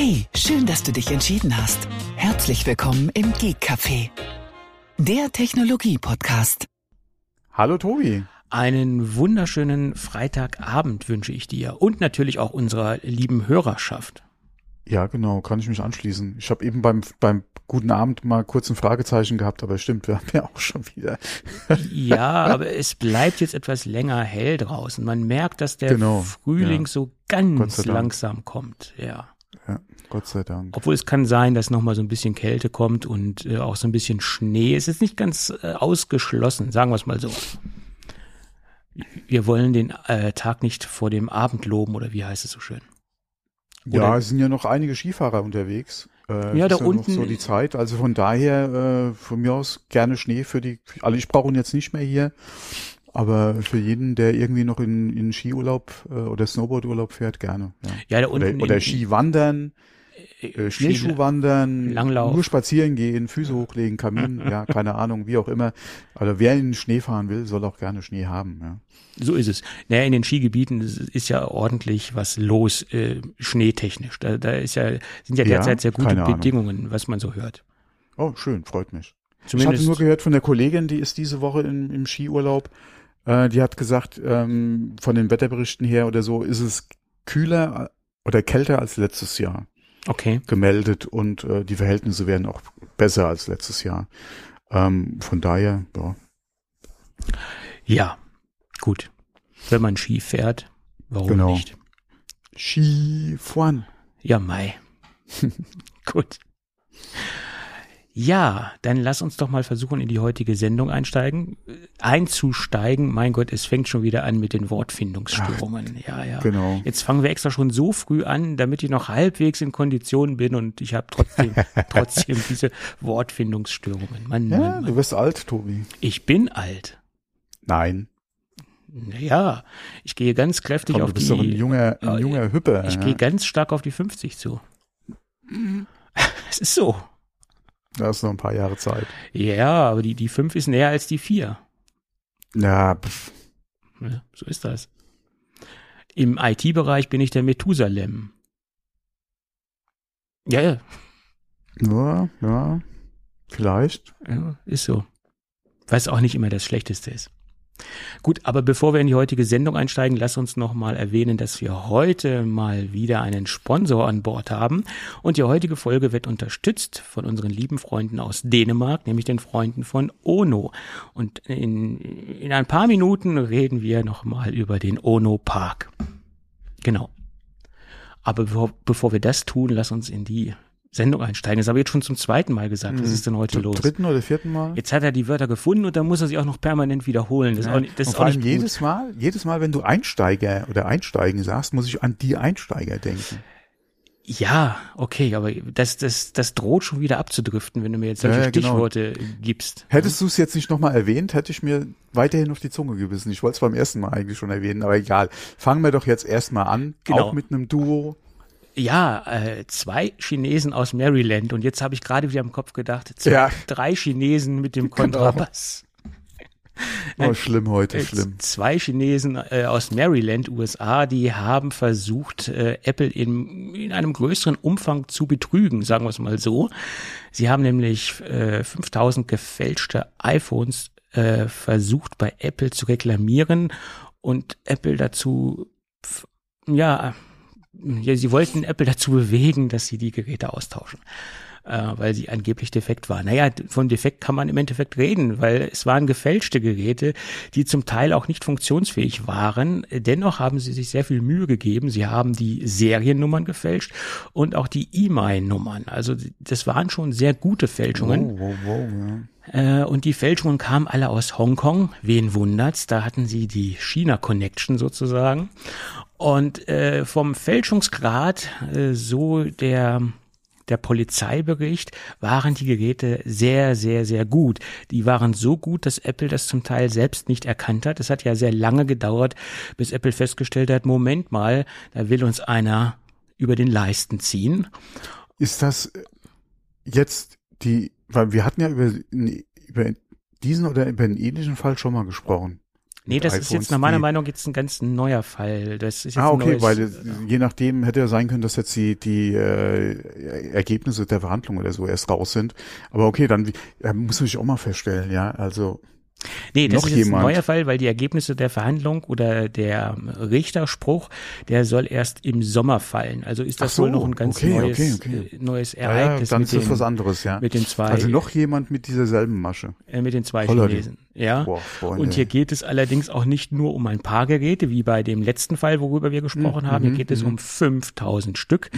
Hey, schön, dass du dich entschieden hast. Herzlich willkommen im Geek Café, der Technologie-Podcast. Hallo Tobi. Einen wunderschönen Freitagabend wünsche ich dir und natürlich auch unserer lieben Hörerschaft. Ja, genau, kann ich mich anschließen. Ich habe eben beim, beim guten Abend mal kurz ein Fragezeichen gehabt, aber stimmt, wir haben ja auch schon wieder. ja, aber es bleibt jetzt etwas länger hell draußen. Man merkt, dass der genau, Frühling ja. so ganz langsam kommt, ja. Ja, Gott sei Dank. Obwohl es kann sein, dass noch mal so ein bisschen Kälte kommt und äh, auch so ein bisschen Schnee. Es ist nicht ganz äh, ausgeschlossen, sagen wir es mal so. Wir wollen den äh, Tag nicht vor dem Abend loben, oder wie heißt es so schön? Oder ja, es sind ja noch einige Skifahrer unterwegs. Äh, ja, da unten. so die Zeit. Also von daher, äh, von mir aus gerne Schnee für die, also ich brauche ihn jetzt nicht mehr hier. Aber für jeden, der irgendwie noch in, in Skiurlaub äh, oder Snowboardurlaub fährt, gerne. Ja, ja da unten. Oder, oder Skiwandern, äh, äh Schneeschuhwandern, Langlauf. nur spazieren gehen, Füße hochlegen, Kamin, ja, keine Ahnung, wie auch immer. Also wer in den Schnee fahren will, soll auch gerne Schnee haben. Ja. So ist es. Naja, in den Skigebieten ist ja ordentlich was los, äh, schneetechnisch. Da, da ist ja, sind ja derzeit ja, sehr gute Bedingungen, was man so hört. Oh, schön, freut mich. Zumindest ich hatte nur gehört von der Kollegin, die ist diese Woche in, im Skiurlaub. Äh, die hat gesagt, ähm, von den Wetterberichten her oder so, ist es kühler oder kälter als letztes Jahr. Okay. Gemeldet und äh, die Verhältnisse werden auch besser als letztes Jahr. Ähm, von daher, ja. Ja, Gut. Wenn man Ski fährt, warum genau. nicht? Skifahren. Ja, Mai. Gut. Ja, dann lass uns doch mal versuchen, in die heutige Sendung einsteigen, einzusteigen. Mein Gott, es fängt schon wieder an mit den Wortfindungsstörungen. Ach, ja, ja. Genau. Jetzt fangen wir extra schon so früh an, damit ich noch halbwegs in Konditionen bin und ich habe trotzdem, trotzdem diese Wortfindungsstörungen. Mann, ja, Mann, Mann. du wirst alt, Tobi. Ich bin alt. Nein. Naja, ich gehe ganz kräftig Komm, auf du bist die. doch ein junger, ein junger Hüpper. Ich ja. gehe ganz stark auf die 50 zu. Es ist so. Da ist noch ein paar Jahre Zeit. Ja, aber die, die 5 ist näher als die 4. Ja, pff. ja so ist das. Im IT-Bereich bin ich der Methusalem. Ja, ja. Ja, ja. Vielleicht. Ja, ist so. Was auch nicht immer das Schlechteste ist. Gut, aber bevor wir in die heutige Sendung einsteigen, lass uns noch mal erwähnen, dass wir heute mal wieder einen Sponsor an Bord haben. Und die heutige Folge wird unterstützt von unseren lieben Freunden aus Dänemark, nämlich den Freunden von Ono. Und in, in ein paar Minuten reden wir noch mal über den Ono Park. Genau. Aber bevor, bevor wir das tun, lass uns in die Sendung einsteigen. Das habe ich jetzt schon zum zweiten Mal gesagt. Was hm. ist denn heute zum los? Dritten oder vierten Mal? Jetzt hat er die Wörter gefunden und dann muss er sie auch noch permanent wiederholen. Das ja. ist auch das und vor allem jedes Mal, jedes Mal, wenn du Einsteiger oder Einsteigen sagst, muss ich an die Einsteiger denken. Ja, okay, aber das, das, das droht schon wieder abzudriften, wenn du mir jetzt solche ja, genau. Stichworte gibst. Hättest du es jetzt nicht nochmal erwähnt, hätte ich mir weiterhin auf die Zunge gebissen. Ich wollte es beim ersten Mal eigentlich schon erwähnen, aber egal. Fangen wir doch jetzt erstmal an, genau. auch mit einem Duo. Ja, äh, zwei Chinesen aus Maryland und jetzt habe ich gerade wieder im Kopf gedacht, zwei, ja. drei Chinesen mit dem genau. Kontrabass. Genau. Oh, schlimm heute, äh, schlimm. Zwei Chinesen äh, aus Maryland, USA, die haben versucht, äh, Apple in, in einem größeren Umfang zu betrügen, sagen wir es mal so. Sie haben nämlich äh, 5000 gefälschte iPhones äh, versucht bei Apple zu reklamieren und Apple dazu ja ja, sie wollten Apple dazu bewegen, dass sie die Geräte austauschen, äh, weil sie angeblich defekt waren. Naja, von defekt kann man im Endeffekt reden, weil es waren gefälschte Geräte, die zum Teil auch nicht funktionsfähig waren. Dennoch haben sie sich sehr viel Mühe gegeben. Sie haben die Seriennummern gefälscht und auch die E-Mail-Nummern. Also das waren schon sehr gute Fälschungen. Wow, wow, wow, ja. Äh, und die Fälschungen kamen alle aus Hongkong. Wen wundert's? Da hatten sie die China Connection sozusagen. Und äh, vom Fälschungsgrad, äh, so der der Polizeibericht, waren die Geräte sehr, sehr, sehr gut. Die waren so gut, dass Apple das zum Teil selbst nicht erkannt hat. Es hat ja sehr lange gedauert, bis Apple festgestellt hat, Moment mal, da will uns einer über den Leisten ziehen. Ist das jetzt die weil wir hatten ja über, über diesen oder über einen ähnlichen Fall schon mal gesprochen. Nee, das ist jetzt nach meiner Meinung jetzt ein ganz neuer Fall. Das ist jetzt ah, okay, neues, weil äh, je nachdem hätte ja sein können, dass jetzt die, die äh, Ergebnisse der Verhandlung oder so erst raus sind. Aber okay, dann äh, muss sich auch mal feststellen, ja, also Nee, das ist jetzt ein neuer Fall, weil die Ergebnisse der Verhandlung oder der Richterspruch, der soll erst im Sommer fallen. Also ist das so, wohl noch ein ganz okay, neues, okay, okay. Äh, neues Ereignis. Ja, dann ist das was anderes, ja. Mit den zwei. Also noch jemand mit dieser selben Masche. Äh, mit den zwei Voller Chinesen. Ja. Boah, Und hier geht es allerdings auch nicht nur um ein paar Geräte, wie bei dem letzten Fall, worüber wir gesprochen mhm, haben. Hier geht es mhm. um 5000 Stück.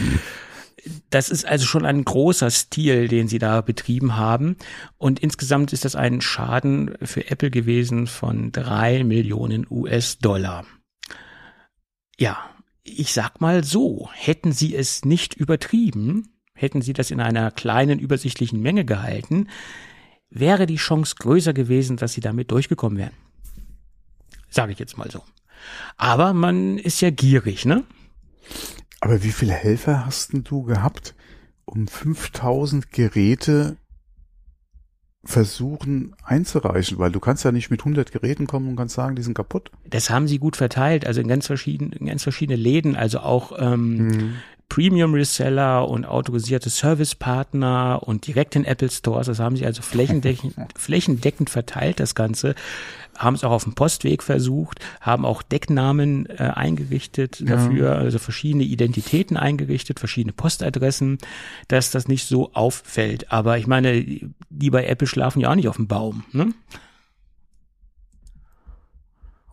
Das ist also schon ein großer Stil, den sie da betrieben haben. Und insgesamt ist das ein Schaden für Apple gewesen von drei Millionen US-Dollar. Ja, ich sag mal so, hätten sie es nicht übertrieben, hätten sie das in einer kleinen übersichtlichen Menge gehalten, wäre die Chance größer gewesen, dass sie damit durchgekommen wären. Sage ich jetzt mal so. Aber man ist ja gierig, ne? Aber wie viele Helfer hast denn du gehabt, um 5000 Geräte versuchen einzureichen, weil du kannst ja nicht mit 100 Geräten kommen und kannst sagen, die sind kaputt. Das haben sie gut verteilt, also in ganz verschiedene, in ganz verschiedene Läden, also auch ähm, mhm. Premium Reseller und autorisierte Servicepartner und direkt in Apple Stores. Das haben sie also flächendeckend, flächendeckend verteilt, das Ganze. Haben es auch auf dem Postweg versucht, haben auch Decknamen äh, eingerichtet dafür, ja. also verschiedene Identitäten eingerichtet, verschiedene Postadressen, dass das nicht so auffällt. Aber ich meine, die bei Apple schlafen ja auch nicht auf dem Baum, ne?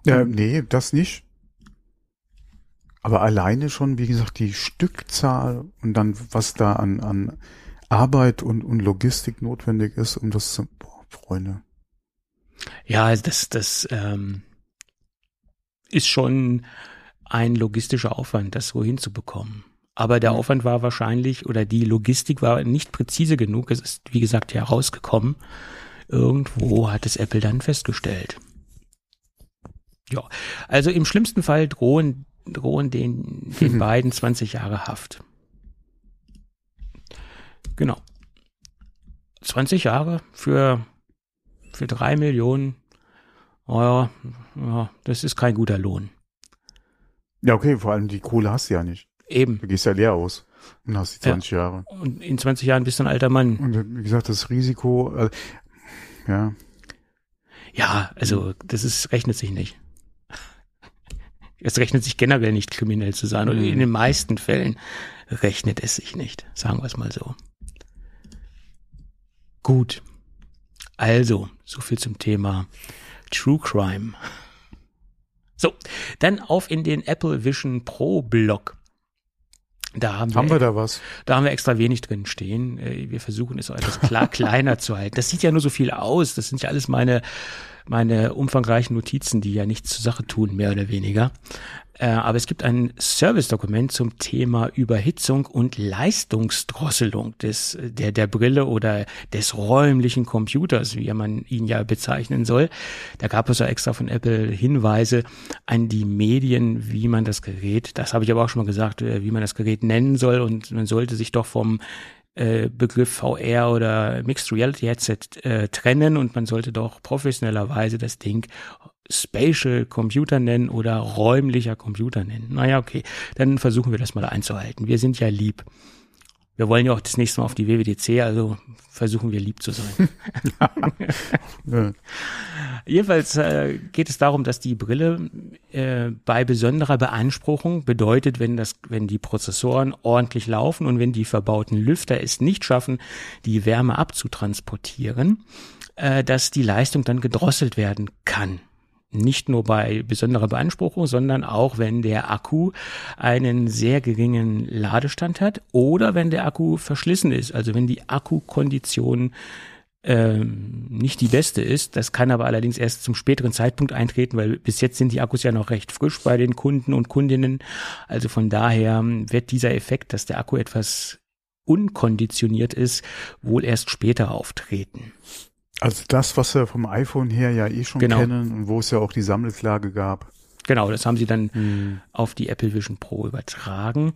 Ja, nee, das nicht. Aber alleine schon, wie gesagt, die Stückzahl und dann, was da an, an Arbeit und, und Logistik notwendig ist, um das zu, boah, Freunde. Ja, das, das ähm, ist schon ein logistischer Aufwand, das so hinzubekommen. Aber der Aufwand war wahrscheinlich oder die Logistik war nicht präzise genug. Es ist, wie gesagt, ja rausgekommen. Irgendwo hat es Apple dann festgestellt. Ja, also im schlimmsten Fall drohen drohen den, den mhm. beiden 20 Jahre Haft. Genau. 20 Jahre für, für drei Millionen. Oh ja, ja, das ist kein guter Lohn. Ja, okay, vor allem die Kohle hast du ja nicht. Eben. Du gehst ja leer aus und hast die 20 ja. Jahre. Und in 20 Jahren bist du ein alter Mann. Und wie gesagt, das Risiko, äh, ja. Ja, also das ist, rechnet sich nicht. Es rechnet sich generell nicht, kriminell zu sein. Oder in mhm. den meisten Fällen rechnet es sich nicht. Sagen wir es mal so. Gut. Also, so viel zum Thema True Crime. So, dann auf in den Apple Vision Pro Blog. Da haben, haben wir, wir, da was? Da haben wir extra wenig drin stehen. Äh, wir versuchen es auch etwas klar kleiner zu halten. Das sieht ja nur so viel aus. Das sind ja alles meine meine umfangreichen Notizen, die ja nichts zur Sache tun, mehr oder weniger. Äh, aber es gibt ein Service-Dokument zum Thema Überhitzung und Leistungsdrosselung des, der, der Brille oder des räumlichen Computers, wie man ihn ja bezeichnen soll. Da gab es ja extra von Apple Hinweise an die Medien, wie man das Gerät, das habe ich aber auch schon mal gesagt, äh, wie man das Gerät nennen soll und man sollte sich doch vom äh, Begriff VR oder Mixed Reality Headset äh, trennen und man sollte doch professionellerweise das Ding Spatial Computer nennen oder räumlicher Computer nennen. Naja, okay, dann versuchen wir das mal einzuhalten. Wir sind ja lieb. Wir wollen ja auch das nächste Mal auf die WWDC, also versuchen wir lieb zu sein. ja. Jedenfalls äh, geht es darum, dass die Brille äh, bei besonderer Beanspruchung bedeutet, wenn das, wenn die Prozessoren ordentlich laufen und wenn die verbauten Lüfter es nicht schaffen, die Wärme abzutransportieren, äh, dass die Leistung dann gedrosselt werden kann nicht nur bei besonderer Beanspruchung, sondern auch wenn der Akku einen sehr geringen Ladestand hat oder wenn der Akku verschlissen ist, also wenn die Akkukondition ähm, nicht die beste ist. Das kann aber allerdings erst zum späteren Zeitpunkt eintreten, weil bis jetzt sind die Akkus ja noch recht frisch bei den Kunden und Kundinnen. Also von daher wird dieser Effekt, dass der Akku etwas unkonditioniert ist, wohl erst später auftreten. Also das, was wir vom iPhone her ja eh schon genau. kennen und wo es ja auch die Sammelklage gab. Genau, das haben sie dann hm. auf die Apple Vision Pro übertragen.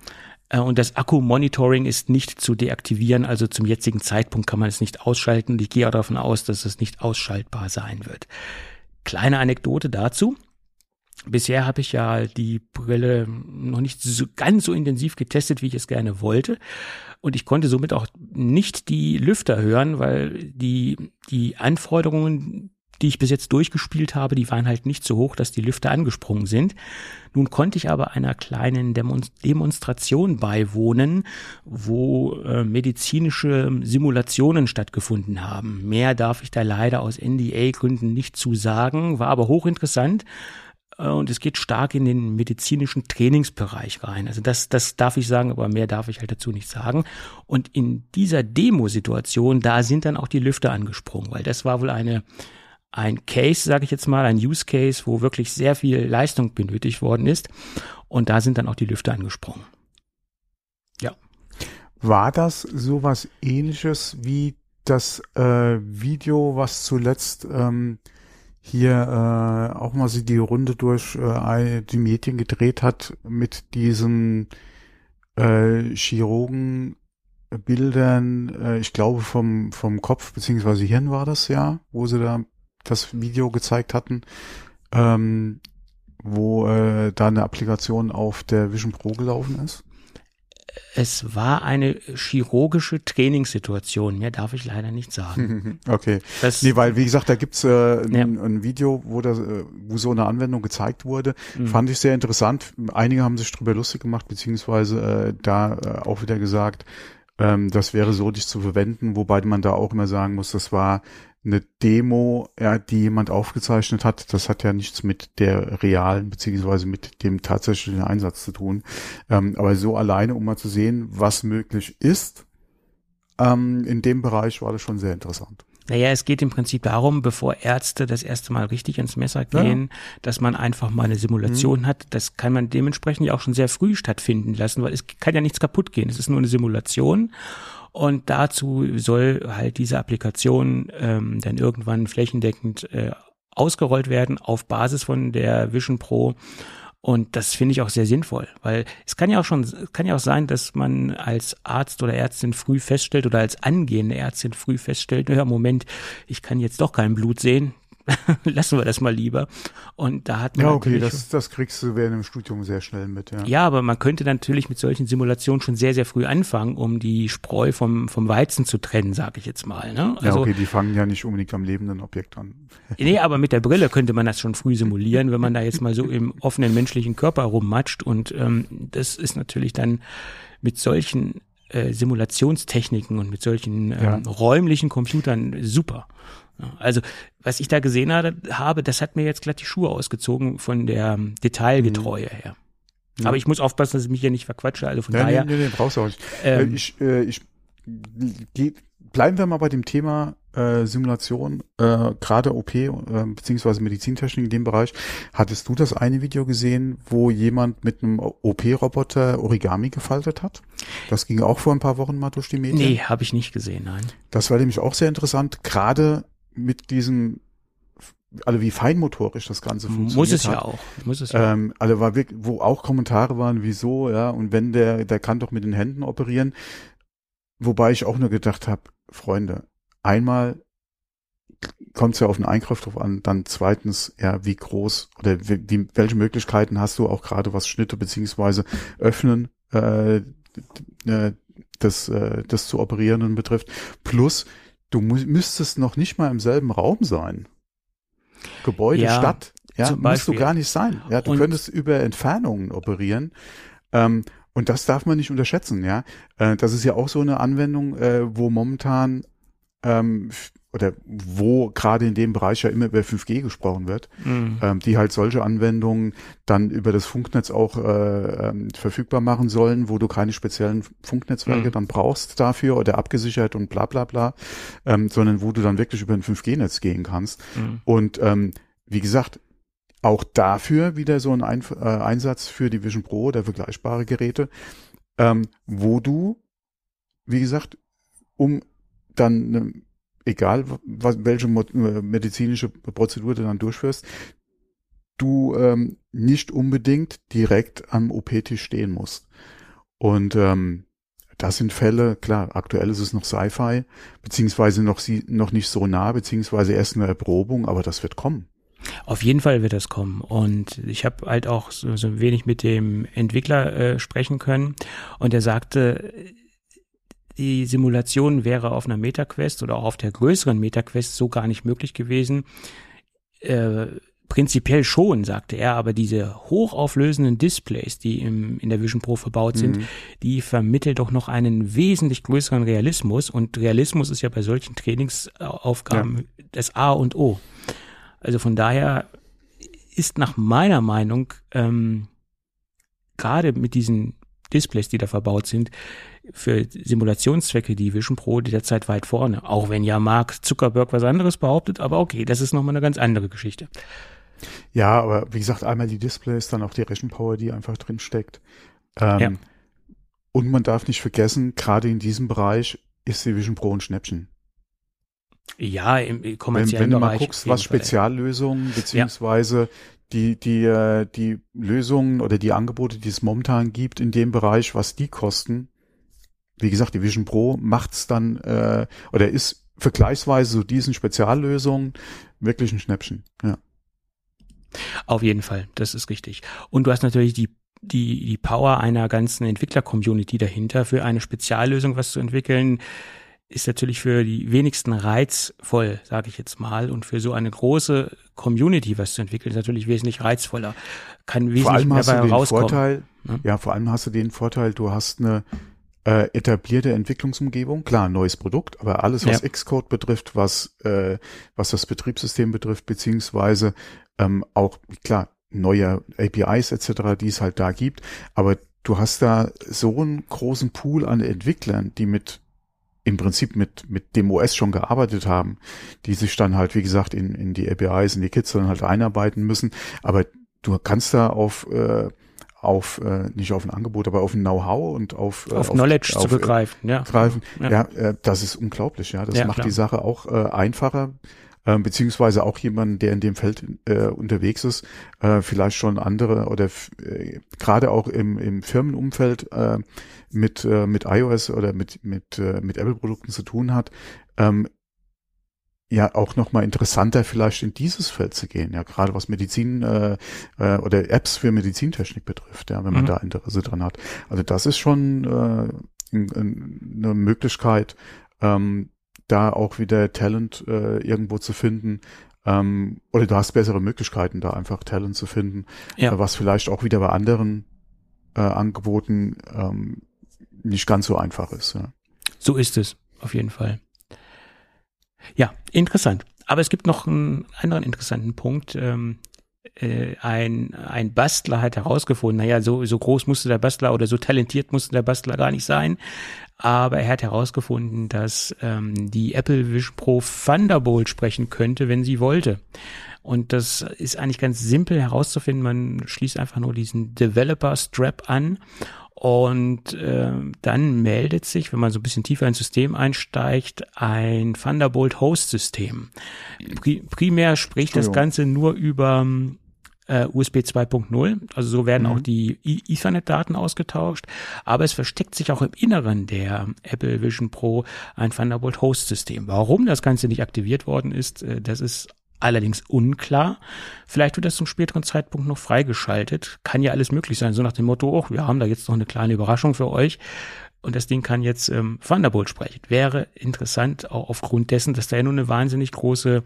Äh, und das Akku-Monitoring ist nicht zu deaktivieren, also zum jetzigen Zeitpunkt kann man es nicht ausschalten. Und ich gehe auch davon aus, dass es nicht ausschaltbar sein wird. Kleine Anekdote dazu. Bisher habe ich ja die Brille noch nicht so ganz so intensiv getestet, wie ich es gerne wollte. Und ich konnte somit auch nicht die Lüfter hören, weil die, die Anforderungen, die ich bis jetzt durchgespielt habe, die waren halt nicht so hoch, dass die Lüfter angesprungen sind. Nun konnte ich aber einer kleinen Demonstration beiwohnen, wo äh, medizinische Simulationen stattgefunden haben. Mehr darf ich da leider aus NDA-Gründen nicht zu sagen, war aber hochinteressant und es geht stark in den medizinischen Trainingsbereich rein. Also das, das darf ich sagen, aber mehr darf ich halt dazu nicht sagen. Und in dieser Demo-Situation, da sind dann auch die Lüfter angesprungen, weil das war wohl eine ein Case, sage ich jetzt mal, ein Use Case, wo wirklich sehr viel Leistung benötigt worden ist. Und da sind dann auch die Lüfter angesprungen. Ja. War das sowas ähnliches wie das äh, Video, was zuletzt ähm, hier äh, auch mal sie die Runde durch äh, die Medien gedreht hat mit diesen äh, Chirurgenbildern, äh, ich glaube vom, vom Kopf beziehungsweise Hirn war das ja, wo sie da das Video gezeigt hatten, ähm, wo äh, da eine Applikation auf der Vision Pro gelaufen ist? Es war eine chirurgische Trainingssituation, mehr darf ich leider nicht sagen. Okay. Das, nee, weil wie gesagt, da gibt's äh, ein, ja. ein, Video, wo, das, äh, wo so eine Anwendung gezeigt wurde. Mhm. Fand ich sehr interessant. Einige haben sich drüber lustig gemacht, beziehungsweise äh, da äh, auch wieder gesagt, ähm, das wäre so dich zu verwenden, wobei man da auch immer sagen muss, das war eine Demo, ja, die jemand aufgezeichnet hat. Das hat ja nichts mit der realen beziehungsweise mit dem tatsächlichen Einsatz zu tun. Ähm, aber so alleine, um mal zu sehen, was möglich ist, ähm, in dem Bereich war das schon sehr interessant. Naja, es geht im Prinzip darum, bevor Ärzte das erste Mal richtig ins Messer gehen, ja. dass man einfach mal eine Simulation mhm. hat. Das kann man dementsprechend ja auch schon sehr früh stattfinden lassen, weil es kann ja nichts kaputt gehen. Es ist nur eine Simulation. Und dazu soll halt diese Applikation ähm, dann irgendwann flächendeckend äh, ausgerollt werden auf Basis von der Vision Pro. Und das finde ich auch sehr sinnvoll, weil es kann ja auch schon, kann ja auch sein, dass man als Arzt oder Ärztin früh feststellt oder als angehende Ärztin früh feststellt, ja, Moment, ich kann jetzt doch kein Blut sehen, lassen wir das mal lieber. Und da hat man. Ja, okay, das, das kriegst du während dem Studium sehr schnell mit, ja. Ja, aber man könnte natürlich mit solchen Simulationen schon sehr, sehr früh anfangen, um die Spreu vom, vom Weizen zu trennen, sage ich jetzt mal. Ne? Also, ja, okay, die fangen ja nicht unbedingt am lebenden Objekt an. nee, aber mit der Brille könnte man das schon früh simulieren, wenn man da jetzt mal so im offenen menschlichen Körper rummatscht. Und ähm, das ist natürlich dann mit solchen äh, Simulationstechniken und mit solchen ähm, ja. räumlichen Computern super. Also, was ich da gesehen habe, das hat mir jetzt glatt die Schuhe ausgezogen von der Detailgetreue mhm. her. Ja. Aber ich muss aufpassen, dass ich mich hier nicht verquatsche. Also von ja, daher. Nee, nee, nee, brauchst du auch nicht. Ähm, ich, äh, ich geh, bleiben wir mal bei dem Thema äh, Simulation, äh, gerade OP äh, beziehungsweise Medizintechnik in dem Bereich. Hattest du das eine Video gesehen, wo jemand mit einem OP-Roboter Origami gefaltet hat? Das ging auch vor ein paar Wochen mal durch die Medien. Nee, habe ich nicht gesehen, nein. Das war nämlich auch sehr interessant, gerade mit diesem alle wie feinmotorisch das Ganze funktioniert. Muss es hat. ja auch. Muss es ja. Ähm, alle war wirklich, wo auch Kommentare waren, wieso, ja, und wenn der, der kann doch mit den Händen operieren. Wobei ich auch nur gedacht habe, Freunde, einmal kommt es ja auf den Eingriff drauf an, dann zweitens, ja, wie groß oder wie, welche Möglichkeiten hast du auch gerade was Schnitte beziehungsweise Öffnen äh, äh das, äh, das zu operieren betrifft. Plus, du müsstest noch nicht mal im selben Raum sein. Gebäude, ja, Stadt, ja, musst du gar nicht sein. Ja, du und könntest über Entfernungen operieren. Ähm, und das darf man nicht unterschätzen, ja. Äh, das ist ja auch so eine Anwendung, äh, wo momentan ähm, oder wo gerade in dem Bereich ja immer über 5G gesprochen wird, mhm. ähm, die halt solche Anwendungen dann über das Funknetz auch äh, ähm, verfügbar machen sollen, wo du keine speziellen Funknetzwerke mhm. dann brauchst dafür oder abgesichert und bla bla bla, ähm, sondern wo du dann wirklich über ein 5G-Netz gehen kannst. Mhm. Und ähm, wie gesagt, auch dafür wieder so ein Einf äh, Einsatz für die Vision Pro oder vergleichbare Geräte, ähm, wo du, wie gesagt, um dann eine egal was, welche äh, medizinische Prozedur du dann durchführst, du ähm, nicht unbedingt direkt am OP-Tisch stehen musst. Und ähm, das sind Fälle, klar, aktuell ist es noch Sci-Fi, beziehungsweise noch, sie, noch nicht so nah, beziehungsweise erst eine Erprobung, aber das wird kommen. Auf jeden Fall wird das kommen. Und ich habe halt auch so, so wenig mit dem Entwickler äh, sprechen können. Und er sagte, die Simulation wäre auf einer MetaQuest oder auch auf der größeren MetaQuest so gar nicht möglich gewesen. Äh, prinzipiell schon, sagte er, aber diese hochauflösenden Displays, die im, in der Vision Pro verbaut sind, mhm. die vermitteln doch noch einen wesentlich größeren Realismus und Realismus ist ja bei solchen Trainingsaufgaben ja. das A und O. Also von daher ist nach meiner Meinung ähm, gerade mit diesen Displays, die da verbaut sind, für Simulationszwecke die Vision Pro derzeit weit vorne. Auch wenn ja Mark Zuckerberg was anderes behauptet, aber okay, das ist nochmal eine ganz andere Geschichte. Ja, aber wie gesagt, einmal die Displays, dann auch die Rechenpower, die einfach drin steckt. Ähm, ja. Und man darf nicht vergessen, gerade in diesem Bereich ist die Vision Pro ein Schnäppchen. Ja, im kommerziellen wenn, wenn Bereich. Wenn du mal guckst, was Speziallösungen beziehungsweise ja. die die äh, die Lösungen oder die Angebote, die es momentan gibt in dem Bereich, was die kosten. Wie gesagt, die Vision Pro macht's dann äh, oder ist vergleichsweise so diesen Speziallösungen wirklich ein Schnäppchen. Ja. Auf jeden Fall, das ist richtig. Und du hast natürlich die die, die Power einer ganzen Entwickler-Community dahinter, für eine Speziallösung was zu entwickeln, ist natürlich für die wenigsten reizvoll, sage ich jetzt mal. Und für so eine große Community was zu entwickeln, ist natürlich wesentlich reizvoller. Kann wesentlich vor allem mehr hast du den rauskommen. Vorteil, ja? ja, vor allem hast du den Vorteil, du hast eine äh, etablierte Entwicklungsumgebung, klar, neues Produkt, aber alles, was ja. Xcode betrifft, was, äh, was das Betriebssystem betrifft, beziehungsweise ähm, auch, klar, neue APIs etc., die es halt da gibt, aber du hast da so einen großen Pool an Entwicklern, die mit im Prinzip mit, mit dem OS schon gearbeitet haben, die sich dann halt, wie gesagt, in, in die APIs, in die Kits dann halt einarbeiten müssen. Aber du kannst da auf, äh, auf äh, nicht auf ein Angebot, aber auf ein Know-how und auf, äh, auf Knowledge auf, zurückgreifen, äh, ja. Greifen. Ja, ja äh, das ist unglaublich, ja. Das ja, macht klar. die Sache auch äh, einfacher äh, beziehungsweise auch jemand, der in dem Feld äh, unterwegs ist, äh, vielleicht schon andere oder äh, gerade auch im, im Firmenumfeld äh, mit, äh, mit iOS oder mit, mit, äh, mit Apple-Produkten zu tun hat, ähm, ja auch nochmal interessanter vielleicht in dieses Feld zu gehen, ja, gerade was Medizin äh, äh, oder Apps für Medizintechnik betrifft, ja, wenn man mhm. da Interesse dran hat. Also das ist schon äh, eine Möglichkeit, ähm, da auch wieder Talent äh, irgendwo zu finden. Ähm, oder du hast bessere Möglichkeiten, da einfach Talent zu finden, ja. äh, was vielleicht auch wieder bei anderen äh, Angeboten ähm, nicht ganz so einfach ist. Ja. So ist es, auf jeden Fall. Ja, interessant. Aber es gibt noch einen anderen interessanten Punkt. Ähm, äh, ein, ein Bastler hat herausgefunden, naja, so, so groß musste der Bastler oder so talentiert musste der Bastler gar nicht sein, aber er hat herausgefunden, dass ähm, die Apple Vision Pro Thunderbolt sprechen könnte, wenn sie wollte. Und das ist eigentlich ganz simpel herauszufinden. Man schließt einfach nur diesen Developer Strap an und äh, dann meldet sich, wenn man so ein bisschen tiefer ins System einsteigt, ein Thunderbolt Host System. Pri primär spricht das Ganze nur über äh, USB 2.0. Also so werden mhm. auch die Ethernet-Daten ausgetauscht. Aber es versteckt sich auch im Inneren der Apple Vision Pro ein Thunderbolt Host-System. Warum das Ganze nicht aktiviert worden ist, äh, das ist allerdings unklar. Vielleicht wird das zum späteren Zeitpunkt noch freigeschaltet. Kann ja alles möglich sein. So nach dem Motto, oh, wir haben da jetzt noch eine kleine Überraschung für euch und das Ding kann jetzt ähm, Thunderbolt sprechen. Wäre interessant, auch aufgrund dessen, dass da ja nur eine wahnsinnig große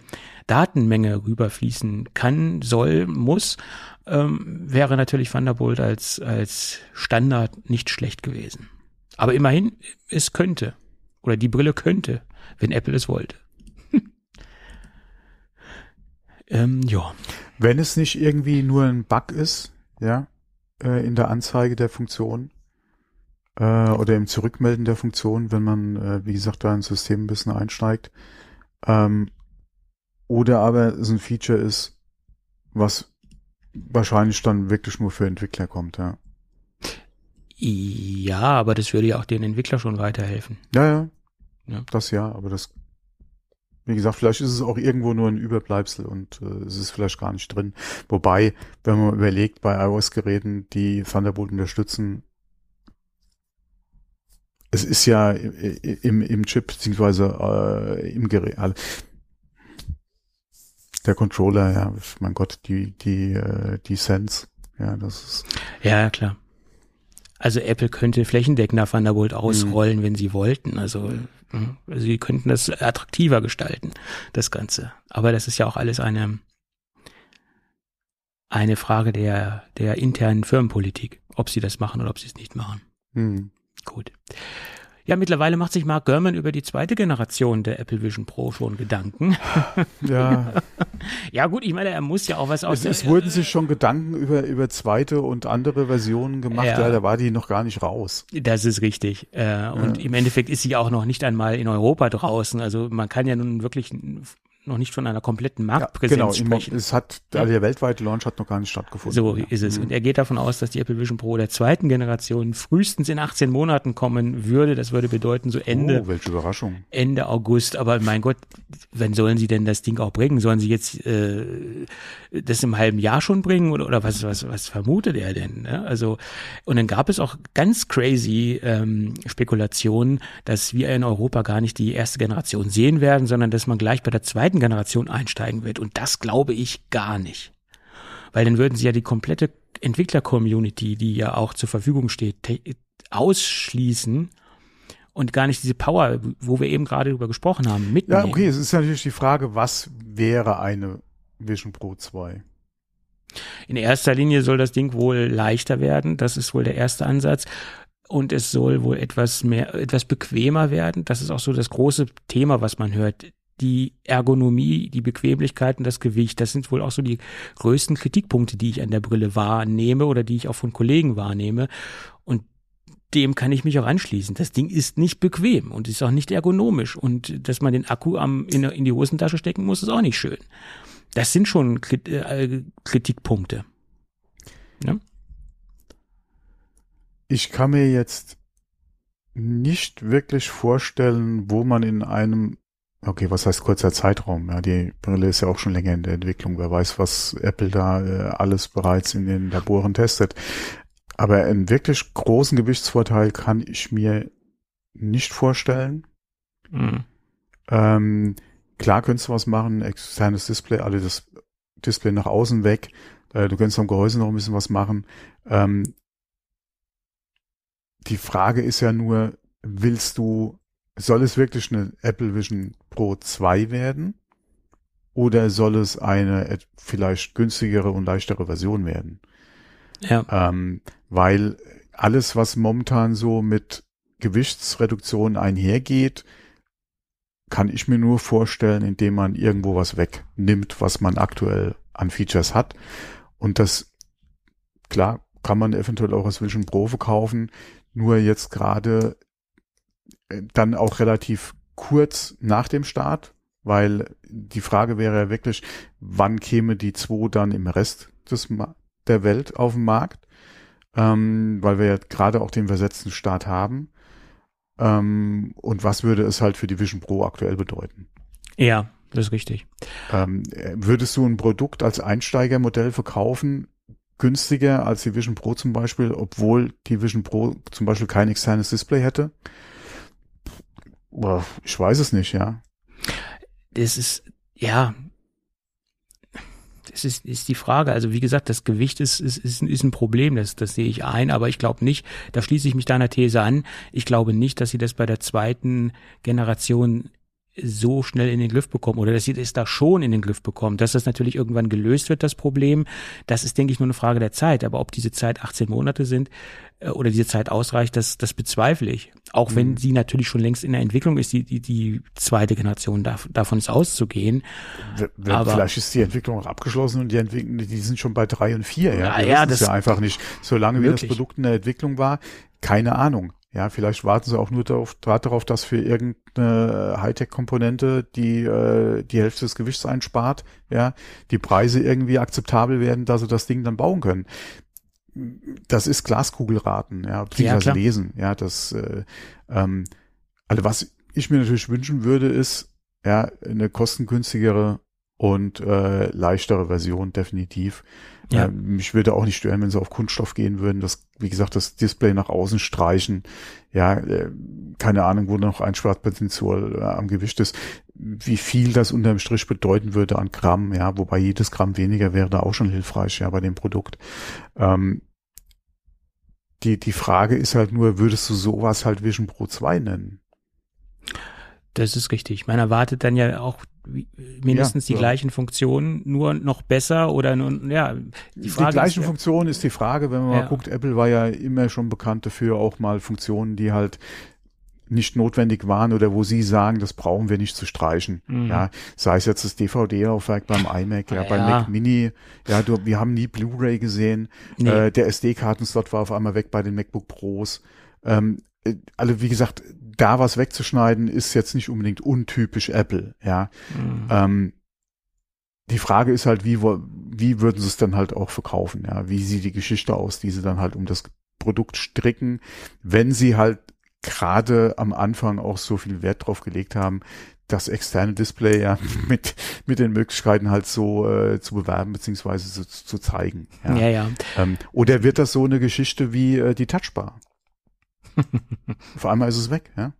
Datenmenge rüberfließen kann, soll, muss, ähm, wäre natürlich Thunderbolt als, als Standard nicht schlecht gewesen. Aber immerhin, es könnte. Oder die Brille könnte, wenn Apple es wollte. Ähm, ja. Wenn es nicht irgendwie nur ein Bug ist, ja, äh, in der Anzeige der Funktion, äh, oder im Zurückmelden der Funktion, wenn man, äh, wie gesagt, da ins System ein bisschen einsteigt. Ähm, oder aber es ein Feature ist, was wahrscheinlich dann wirklich nur für Entwickler kommt, ja. Ja, aber das würde ja auch den Entwickler schon weiterhelfen. Ja, ja. ja. Das ja, aber das, wie gesagt, vielleicht ist es auch irgendwo nur ein Überbleibsel und äh, es ist vielleicht gar nicht drin. Wobei, wenn man überlegt, bei iOS-Geräten, die Thunderbolt unterstützen, es ist ja im, im Chip beziehungsweise äh, im Gerät. Also der Controller, ja, mein Gott, die, die, äh, die Sense, ja, das ist. Ja, klar. Also Apple könnte flächendeckender Thunderbolt mhm. ausrollen, mhm. wenn sie wollten. Also, hm, also sie könnten das attraktiver gestalten, das Ganze. Aber das ist ja auch alles eine, eine Frage der, der internen Firmenpolitik, ob sie das machen oder ob sie es nicht machen. Mhm. Gut. Ja, mittlerweile macht sich Mark Gurman über die zweite Generation der Apple Vision Pro schon Gedanken. Ja. ja, gut, ich meine, er muss ja auch was aus. Es, es wurden sich schon Gedanken über, über zweite und andere Versionen gemacht. Ja. ja, da war die noch gar nicht raus. Das ist richtig. Äh, und ja. im Endeffekt ist sie auch noch nicht einmal in Europa draußen. Also man kann ja nun wirklich noch nicht von einer kompletten Marktpräsenz ja, genau, sprechen. Es hat, ja. der weltweite Launch hat noch gar nicht stattgefunden. So ist es. Mhm. Und er geht davon aus, dass die Apple Vision Pro der zweiten Generation frühestens in 18 Monaten kommen würde. Das würde bedeuten so Ende. Oh, welche Überraschung. Ende August. Aber mein Gott, wann sollen sie denn das Ding auch bringen? Sollen sie jetzt äh, das im halben Jahr schon bringen oder, oder was, was, was vermutet er denn? Ne? Also, und dann gab es auch ganz crazy ähm, Spekulationen, dass wir in Europa gar nicht die erste Generation sehen werden, sondern dass man gleich bei der zweiten Generation einsteigen wird. Und das glaube ich gar nicht. Weil dann würden sie ja die komplette Entwickler-Community, die ja auch zur Verfügung steht, ausschließen und gar nicht diese Power, wo wir eben gerade drüber gesprochen haben, mitnehmen. Ja, okay, es ist natürlich die Frage, was wäre eine Vision Pro 2? In erster Linie soll das Ding wohl leichter werden. Das ist wohl der erste Ansatz. Und es soll wohl etwas mehr, etwas bequemer werden. Das ist auch so das große Thema, was man hört. Die Ergonomie, die Bequemlichkeit und das Gewicht, das sind wohl auch so die größten Kritikpunkte, die ich an der Brille wahrnehme oder die ich auch von Kollegen wahrnehme. Und dem kann ich mich auch anschließen. Das Ding ist nicht bequem und ist auch nicht ergonomisch. Und dass man den Akku am, in, in die Hosentasche stecken muss, ist auch nicht schön. Das sind schon äh, Kritikpunkte. Ja? Ich kann mir jetzt nicht wirklich vorstellen, wo man in einem, okay, was heißt kurzer Zeitraum? Ja, die Brille ist ja auch schon länger in der Entwicklung. Wer weiß, was Apple da äh, alles bereits in den Laboren testet. Aber einen wirklich großen Gewichtsvorteil kann ich mir nicht vorstellen. Mhm. Ähm, Klar könntest du was machen, externes Display, alle das Display nach außen weg. Äh, du könntest am Gehäuse noch ein bisschen was machen. Ähm, die Frage ist ja nur, willst du, soll es wirklich eine Apple Vision Pro 2 werden? Oder soll es eine vielleicht günstigere und leichtere Version werden? Ja. Ähm, weil alles, was momentan so mit Gewichtsreduktion einhergeht, kann ich mir nur vorstellen, indem man irgendwo was wegnimmt, was man aktuell an Features hat. Und das, klar, kann man eventuell auch als Vision Pro verkaufen, nur jetzt gerade dann auch relativ kurz nach dem Start, weil die Frage wäre ja wirklich, wann käme die 2 dann im Rest des der Welt auf den Markt, ähm, weil wir ja gerade auch den versetzten Start haben. Ähm, und was würde es halt für die Vision Pro aktuell bedeuten? Ja, das ist richtig. Ähm, würdest du ein Produkt als Einsteigermodell verkaufen, günstiger als die Vision Pro zum Beispiel, obwohl die Vision Pro zum Beispiel kein externes Display hätte? Ich weiß es nicht, ja. Das ist, ja, es ist, ist die Frage. Also wie gesagt, das Gewicht ist, ist, ist, ist ein Problem, das, das sehe ich ein, aber ich glaube nicht, da schließe ich mich deiner These an, ich glaube nicht, dass sie das bei der zweiten Generation so schnell in den Griff bekommen oder dass sie es da schon in den Griff bekommen. Dass das natürlich irgendwann gelöst wird, das Problem, das ist, denke ich, nur eine Frage der Zeit. Aber ob diese Zeit 18 Monate sind äh, oder diese Zeit ausreicht, das, das bezweifle ich. Auch mhm. wenn sie natürlich schon längst in der Entwicklung ist, die, die, die zweite Generation, darf, davon ist auszugehen. Aber, Vielleicht ist die Entwicklung auch abgeschlossen und die Entwicklung, die sind schon bei drei und vier. Ja, ja, ja das ist ja einfach nicht. Solange wie das Produkt in der Entwicklung war, keine Ahnung. Ja, vielleicht warten sie auch nur darauf, darauf dass für irgendeine Hightech-Komponente, die äh, die Hälfte des Gewichts einspart, ja, die Preise irgendwie akzeptabel werden, dass sie das Ding dann bauen können. Das ist Glaskugelraten, ja, beziehungsweise ja, lesen, ja, das, äh, ähm, also was ich mir natürlich wünschen würde, ist, ja, eine kostengünstigere und äh, leichtere Version definitiv. Ja. Äh, mich würde auch nicht stören, wenn sie auf Kunststoff gehen würden. Das, wie gesagt, das Display nach außen streichen. ja, äh, keine Ahnung, wo noch Einsparpotenzial äh, am Gewicht ist, wie viel das unterm Strich bedeuten würde an Gramm, ja, wobei jedes Gramm weniger wäre da auch schon hilfreich, ja, bei dem Produkt. Ähm, die, die Frage ist halt nur, würdest du sowas halt Vision Pro 2 nennen? Das ist richtig. Man erwartet dann ja auch mindestens ja, die gleichen Funktionen, nur noch besser oder nur, ja. Die, Frage die gleichen ist, Funktionen ist die Frage, wenn man ja. mal guckt, Apple war ja immer schon bekannt dafür, auch mal Funktionen, die halt nicht notwendig waren oder wo sie sagen, das brauchen wir nicht zu streichen. Mhm. Ja, sei es jetzt das DVD-Laufwerk beim iMac, ja, ja, beim Mac Mini, ja, du, wir haben nie Blu-ray gesehen. Nee. Äh, der SD-Kartenslot war auf einmal weg bei den MacBook Pros. Ähm, äh, also wie gesagt, da was wegzuschneiden ist jetzt nicht unbedingt untypisch Apple, ja. Mhm. Ähm, die Frage ist halt, wie, wie würden sie es dann halt auch verkaufen, ja? Wie sieht die Geschichte aus, die sie dann halt um das Produkt stricken, wenn sie halt gerade am Anfang auch so viel Wert drauf gelegt haben, das externe Display ja mit, mit den Möglichkeiten halt so äh, zu bewerben beziehungsweise zu, zu zeigen. Ja, ja. ja. Ähm, oder wird das so eine Geschichte wie äh, die Touchbar? Auf einmal ist es weg, ja.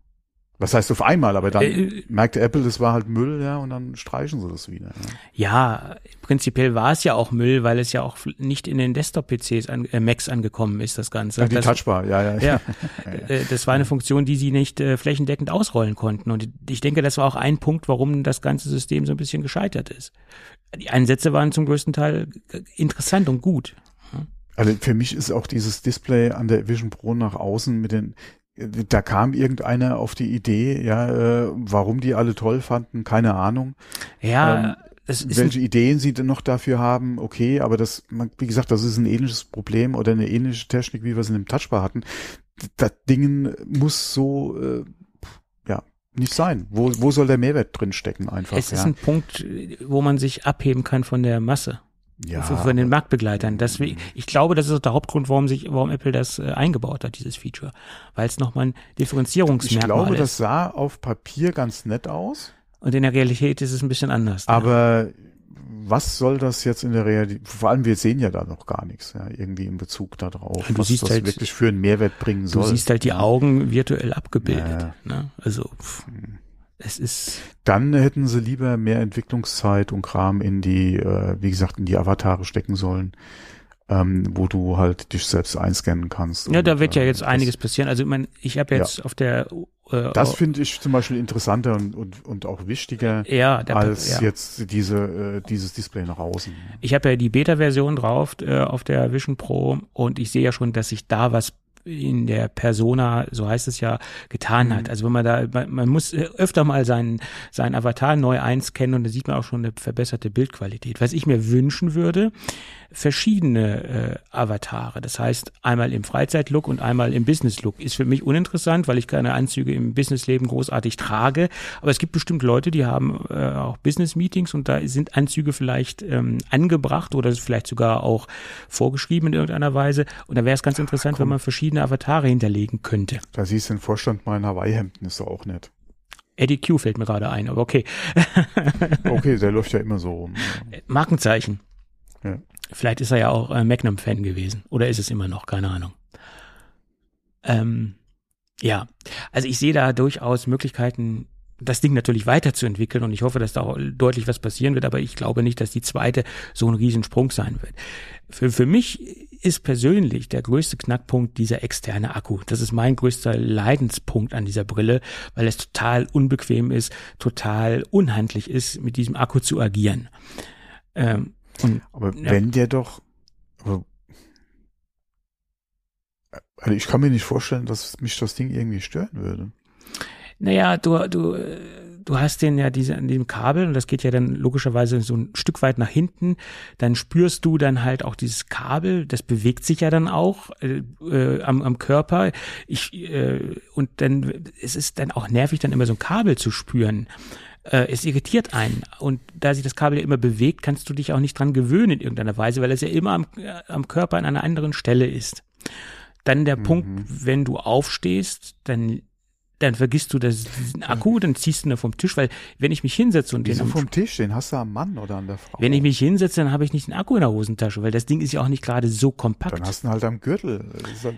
Was heißt auf einmal, aber dann äh, merkte Apple, das war halt Müll, ja, und dann streichen sie das wieder. Ja, ja prinzipiell war es ja auch Müll, weil es ja auch nicht in den Desktop-PCs, an, äh, Macs angekommen ist, das Ganze. Ach, die das, Touchbar, ja, ja. Ja, äh, das war eine Funktion, die sie nicht äh, flächendeckend ausrollen konnten. Und ich denke, das war auch ein Punkt, warum das ganze System so ein bisschen gescheitert ist. Die Einsätze waren zum größten Teil interessant und gut. Also für mich ist auch dieses Display an der Vision Pro nach außen mit den da kam irgendeiner auf die Idee, ja, äh, warum die alle toll fanden, keine Ahnung. Ja, ähm, welche Ideen sie denn noch dafür haben, okay, aber das, wie gesagt, das ist ein ähnliches Problem oder eine ähnliche Technik, wie wir es in dem Touchbar hatten. Das Ding muss so, äh, ja, nicht sein. Wo, wo soll der Mehrwert drin stecken einfach? Es ist ja. ein Punkt, wo man sich abheben kann von der Masse ja, von den Marktbegleitern. Deswegen, ich glaube, das ist auch der Hauptgrund, warum sich, warum Apple das äh, eingebaut hat, dieses Feature, weil es nochmal ein Differenzierungsmerkmal ist. Ich glaube, ist. das sah auf Papier ganz nett aus. Und in der Realität ist es ein bisschen anders. Aber was soll das jetzt in der Realität? Vor allem, wir sehen ja da noch gar nichts, ja, irgendwie in Bezug darauf, du was siehst das halt, wirklich für einen Mehrwert bringen soll. Du siehst halt die Augen virtuell abgebildet. Ja. Ne? Also. Pff. Hm es ist. Dann hätten sie lieber mehr Entwicklungszeit und Kram in die, äh, wie gesagt, in die Avatare stecken sollen. Ähm, wo du halt dich selbst einscannen kannst. Ja, und, da wird ja äh, jetzt einiges passieren. Also ich meine, ich habe jetzt ja. auf der äh, Das finde ich zum Beispiel interessanter und, und, und auch wichtiger ja, der, als ja. jetzt diese, äh, dieses Display nach außen. Ich habe ja die Beta-Version drauf äh, auf der Vision Pro und ich sehe ja schon, dass sich da was in der Persona, so heißt es ja, getan hat. Mhm. Also wenn man da, man, man muss öfter mal seinen, seinen Avatar neu einscannen und da sieht man auch schon eine verbesserte Bildqualität. Was ich mir wünschen würde, verschiedene äh, Avatare. Das heißt, einmal im Freizeitlook und einmal im Businesslook. Ist für mich uninteressant, weil ich keine Anzüge im Businessleben großartig trage. Aber es gibt bestimmt Leute, die haben äh, auch Business-Meetings und da sind Anzüge vielleicht ähm, angebracht oder vielleicht sogar auch vorgeschrieben in irgendeiner Weise. Und da wäre es ganz interessant, Ach, wenn man verschiedene Avatare hinterlegen könnte. Da siehst du den Vorstand mal in Hawaii-Hemden, ist doch auch nett. Eddie Q fällt mir gerade ein, aber okay. okay, der läuft ja immer so rum. Markenzeichen. Ja. Vielleicht ist er ja auch äh, Magnum-Fan gewesen. Oder ist es immer noch, keine Ahnung. Ähm, ja, also ich sehe da durchaus Möglichkeiten, das Ding natürlich weiterzuentwickeln und ich hoffe, dass da deutlich was passieren wird, aber ich glaube nicht, dass die zweite so ein Riesensprung sein wird. Für, für mich ist persönlich der größte Knackpunkt dieser externe Akku. Das ist mein größter Leidenspunkt an dieser Brille, weil es total unbequem ist, total unhandlich ist, mit diesem Akku zu agieren. Ähm, und, aber ja. wenn der doch, also ich kann mir nicht vorstellen, dass mich das Ding irgendwie stören würde. Naja, du, du, du hast den ja diese, an dem Kabel und das geht ja dann logischerweise so ein Stück weit nach hinten. Dann spürst du dann halt auch dieses Kabel, das bewegt sich ja dann auch äh, äh, am, am Körper. Ich, äh, und dann, es ist dann auch nervig, dann immer so ein Kabel zu spüren äh, es irritiert einen. Und da sich das Kabel ja immer bewegt, kannst du dich auch nicht dran gewöhnen in irgendeiner Weise, weil es ja immer am, äh, am Körper an einer anderen Stelle ist. Dann der mhm. Punkt, wenn du aufstehst, dann dann vergisst du das, diesen Akku, dann ziehst du ihn vom Tisch, weil wenn ich mich hinsetze und Wieso den vom Tisch, den hast du am Mann oder an der Frau? Wenn ich mich hinsetze, dann habe ich nicht den Akku in der Hosentasche, weil das Ding ist ja auch nicht gerade so kompakt. Dann hast du ihn halt am Gürtel.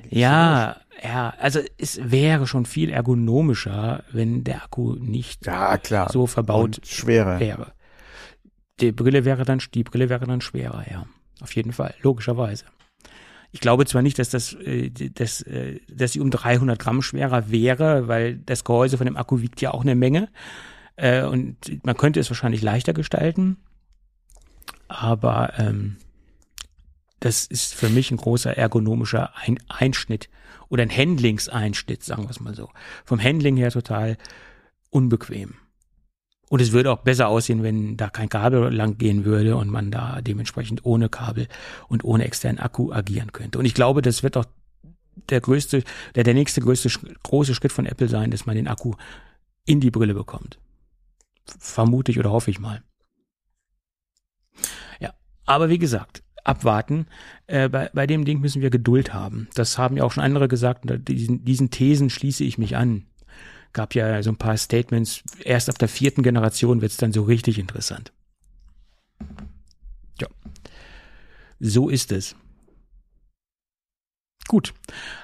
Ja, ja, also es wäre schon viel ergonomischer, wenn der Akku nicht ja, klar. so verbaut und schwerer. wäre. Die Brille wäre dann, die Brille wäre dann schwerer, ja. Auf jeden Fall, logischerweise. Ich glaube zwar nicht, dass das, äh, dass, äh, dass sie um 300 Gramm schwerer wäre, weil das Gehäuse von dem Akku wiegt ja auch eine Menge. Äh, und man könnte es wahrscheinlich leichter gestalten. Aber ähm, das ist für mich ein großer ergonomischer ein Einschnitt oder ein Handlingseinschnitt, sagen wir es mal so. Vom Handling her total unbequem. Und es würde auch besser aussehen, wenn da kein Kabel lang gehen würde und man da dementsprechend ohne Kabel und ohne externen Akku agieren könnte. Und ich glaube, das wird auch der größte, der, der nächste größte große Schritt von Apple sein, dass man den Akku in die Brille bekommt. Vermute ich oder hoffe ich mal. Ja, aber wie gesagt, abwarten. Äh, bei, bei dem Ding müssen wir Geduld haben. Das haben ja auch schon andere gesagt. Diesen, diesen Thesen schließe ich mich an gab ja so ein paar Statements, erst ab der vierten Generation wird es dann so richtig interessant. Ja, so ist es. Gut.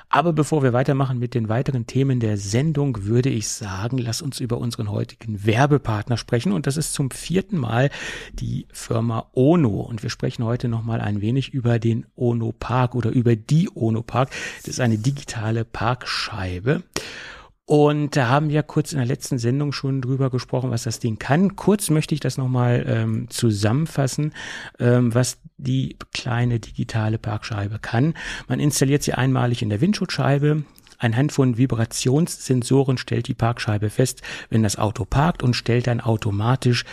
Aber bevor wir weitermachen mit den weiteren Themen der Sendung, würde ich sagen, lass uns über unseren heutigen Werbepartner sprechen. Und das ist zum vierten Mal die Firma Ono. Und wir sprechen heute nochmal ein wenig über den Ono Park oder über die Ono Park. Das ist eine digitale Parkscheibe. Und da haben wir kurz in der letzten Sendung schon drüber gesprochen, was das Ding kann. Kurz möchte ich das nochmal ähm, zusammenfassen, ähm, was die kleine digitale Parkscheibe kann. Man installiert sie einmalig in der Windschutzscheibe. Anhand von Vibrationssensoren stellt die Parkscheibe fest, wenn das Auto parkt und stellt dann automatisch